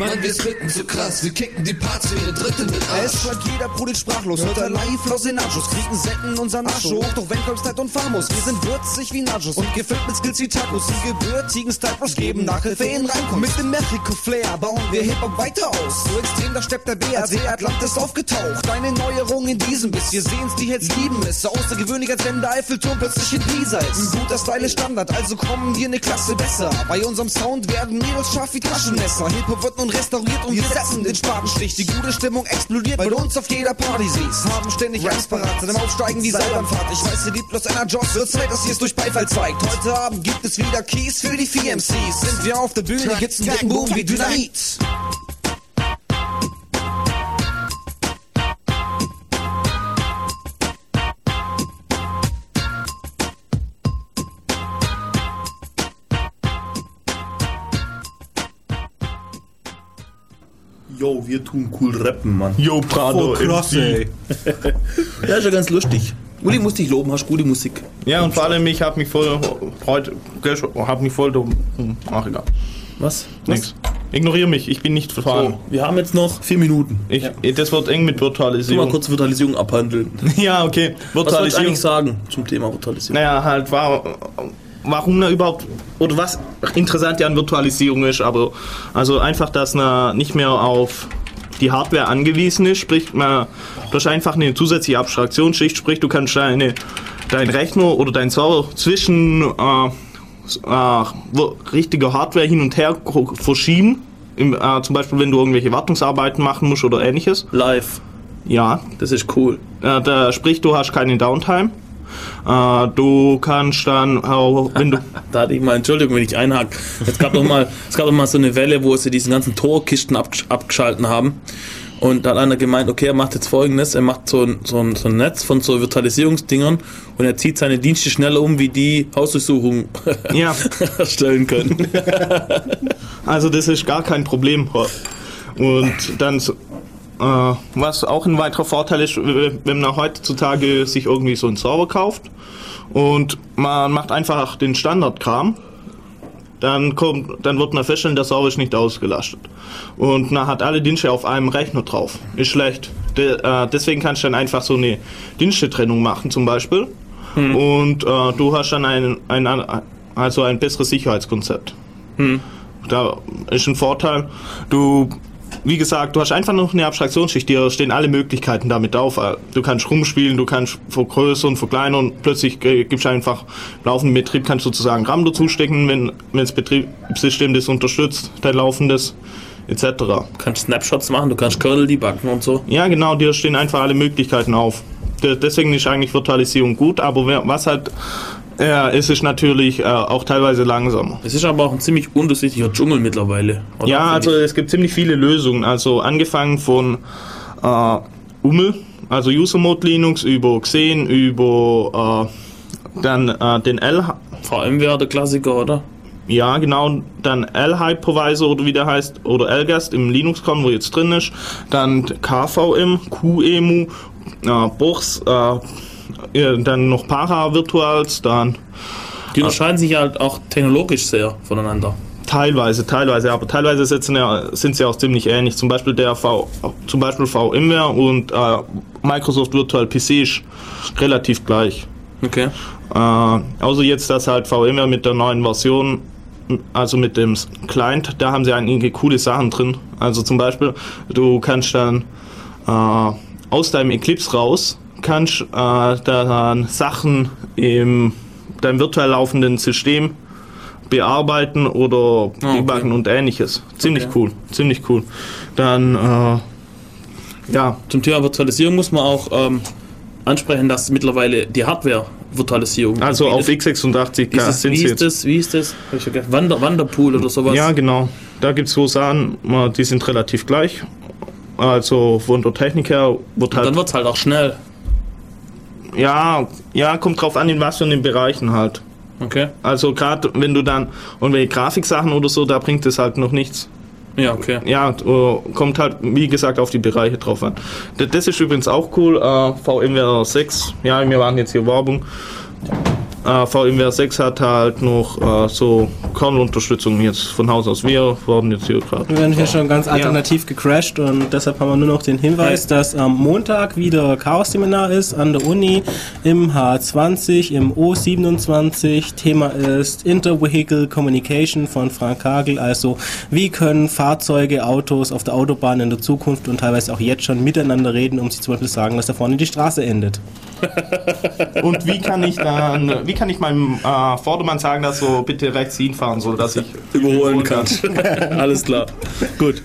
Mann, wir spitten so krass, wir kicken die Parts wie eine dritte mit Es Arsch. schreibt jeder Brudel sprachlos, hört er live Los in Nachos, kriegen Säcken unser Nacho hoch, doch wenn kommst halt und famos, wir sind würzig wie Nachos. Und gefüllt mit Skills wie Tacos, die gebürtigen Stypros geben Nachhilfe in Reinkommt. Mit dem Mexiko-Flair bauen wir Hip-Hop weiter aus, so extrem, da steppt der BRC Atlantis aufgetaucht, eine Neuerung in diesem Biss, wir sehen's, die Hits lieben es, so außergewöhnlich, als wenn der Eiffelturm plötzlich in ist. Ein guter Style ist Standard, also kommen wir eine Klasse besser, bei unserem Sound werden Mädels scharf wie Taschenmesser, Hip-Hop wird nun restauriert und wir setzen den Spatenstich. Die gute Stimmung explodiert, weil du uns auf jeder Party siehst. Haben ständig Raps parat, sind am Aufsteigen wie Seilbahnfahrt. Ich weiß, ihr liebt Los Joss, wird Zeit, dass ihr es durch Beifall zeigt. Heute Abend gibt es wieder Keys für die VMCs. Sind wir auf der Bühne, gibt's einen dicken Boom wie Dynamit. Yo, wir tun cool rappen, Mann. Yo, Prado, MC. [LAUGHS] Ja, ist ja ganz lustig. Uli muss dich loben, hast gute Musik. Ja, und vor allem, ich hab mich voll heute, hab mich voll, hm, ach egal, Was? nix. Ignoriere mich, ich bin nicht vorhanden. So, wir haben jetzt noch vier Minuten. Ich, Das wird eng mit Tu mal Virtualisierung. kurz Virtualisierung abhandeln. [LAUGHS] Ja, okay. Was wolltest du Virtualisierung. eigentlich sagen zum Thema Virtualisierung? Naja, halt, war, warum da überhaupt, oder was interessant ja an Virtualisierung ist, aber also einfach, dass man nicht mehr auf die Hardware angewiesen ist, sprich, man, du hast einfach eine zusätzliche Abstraktionsschicht, sprich, du kannst deine, dein Rechner oder dein Server zwischen äh, äh, richtiger Hardware hin und her verschieben. Im, äh, zum Beispiel, wenn du irgendwelche Wartungsarbeiten machen musst oder ähnliches. Live. Ja, Das ist cool. äh, da, sprich, du hast keine Downtime. Äh, du kannst dann, äh, wenn du. [LAUGHS] Da hatte ich mal, Entschuldigung, wenn ich einhake. Es gab doch mal, es gab doch mal so eine Welle, wo sie diesen ganzen Torkisten abgesch- abgeschalten haben. Und da hat einer gemeint, okay, er macht jetzt folgendes, er macht so ein, so ein, so ein Netz von so Virtualisierungsdingern und er zieht seine Dienste schneller um, wie die Hausdurchsuchung [LAUGHS] Ja. erstellen können. Also, das ist gar kein Problem. Und dann, was auch ein weiterer Vorteil ist, wenn man heutzutage sich irgendwie so einen Server kauft und man macht einfach den Standardkram, dann kommt, dann wird man feststellen, der Server ist nicht ausgelastet. Und man hat alle Dienste auf einem Rechner drauf. Ist schlecht. De, äh, deswegen kannst du dann einfach so eine Dienstetrennung machen, zum Beispiel. Und äh, du hast dann ein, ein, also ein besseres Sicherheitskonzept. Da ist ein Vorteil. Du, wie gesagt, du hast einfach noch eine Abstraktionsschicht, dir stehen alle Möglichkeiten damit auf. Du kannst rumspielen, du kannst vergrößern, verkleinern, plötzlich äh, gibst du einfach laufenden Betrieb kannst du sozusagen RAM dazu stecken, wenn, wenn das Betriebssystem das unterstützt, dein laufendes, etc. Du kannst Snapshots machen, du kannst Kernel debuggen und so. Ja, genau, dir stehen einfach alle Möglichkeiten auf. De- Deswegen ist eigentlich Virtualisierung gut, aber was halt, ja, es ist natürlich äh, auch teilweise langsamer. Es ist aber auch ein ziemlich undurchsichtiger Dschungel mittlerweile. oder? Ja, also es gibt ziemlich viele Lösungen. Also angefangen von äh, UML, also User Mode Linux, über Xen, über äh, dann äh, den L, VMware der Klassiker, oder? ja genau, dann L-Hypervisor oder wie der heißt, oder LGAST im Linux-Kern, wo jetzt drin ist. Dann KVM, QEMU, äh, Bochs, äh, dann noch Para-Virtuals, dann Die unterscheiden sich halt auch technologisch sehr voneinander. Teilweise, teilweise, aber teilweise sitzen ja, sind sie auch ziemlich ähnlich. Zum Beispiel der V, zum Beispiel VMware und äh, Microsoft Virtual PC ist relativ gleich. Okay. Äh, außer jetzt, dass halt VMware mit der neuen Version, also mit dem Client, da haben sie einige coole Sachen drin. Also zum Beispiel, du kannst dann äh, aus deinem Eclipse raus, kannst äh, dann Sachen im deinem virtuell laufenden System bearbeiten oder okay. debuggen und ähnliches. Ziemlich Okay. cool, ziemlich cool. Dann, äh, ja, Zum Thema Virtualisierung muss man auch ähm, ansprechen, dass mittlerweile die Hardware Virtualisierung also auf bietet. x86 Dieses, sind wie sie ist jetzt. das? Wie ist das? Hab ich vergessen. Wander, Wanderpool oder sowas. Ja, genau. Da gibt es so Sachen, die sind relativ gleich. Also von der Technik her wird Und dann halt. wird es halt auch schnell. Ja, ja, kommt drauf an, in was für den Bereichen halt. Okay. Also gerade wenn du dann irgendwelche Grafiksachen oder so, da bringt es halt noch nichts. Ja, okay. Ja, äh, kommt halt, wie gesagt, auf die Bereiche drauf an. Das ist übrigens auch cool. Äh, VMware 6, ja, wir waren jetzt hier Werbung. Äh, VMware 6 hat halt noch äh, so Kernel-Unterstützung jetzt von Haus aus. Wir werden jetzt hier gerade. Wir werden hier schon ganz alternativ gecrashed und deshalb haben wir nur noch den Hinweis, dass am Montag wieder Chaos-Seminar ist an der Uni im H20, im O27. Thema ist Intervehicle Communication von Frank Hagel. Also wie können Fahrzeuge, Autos auf der Autobahn in der Zukunft und teilweise auch jetzt schon miteinander reden, um sich zum Beispiel sagen, dass da vorne die Straße endet. [LAUGHS] Und wie kann ich dann, wie kann ich meinem äh, Vordermann sagen, dass so bitte rechts hinfahren soll, dass ich Überholen kannst. [LAUGHS] Alles klar. Gut.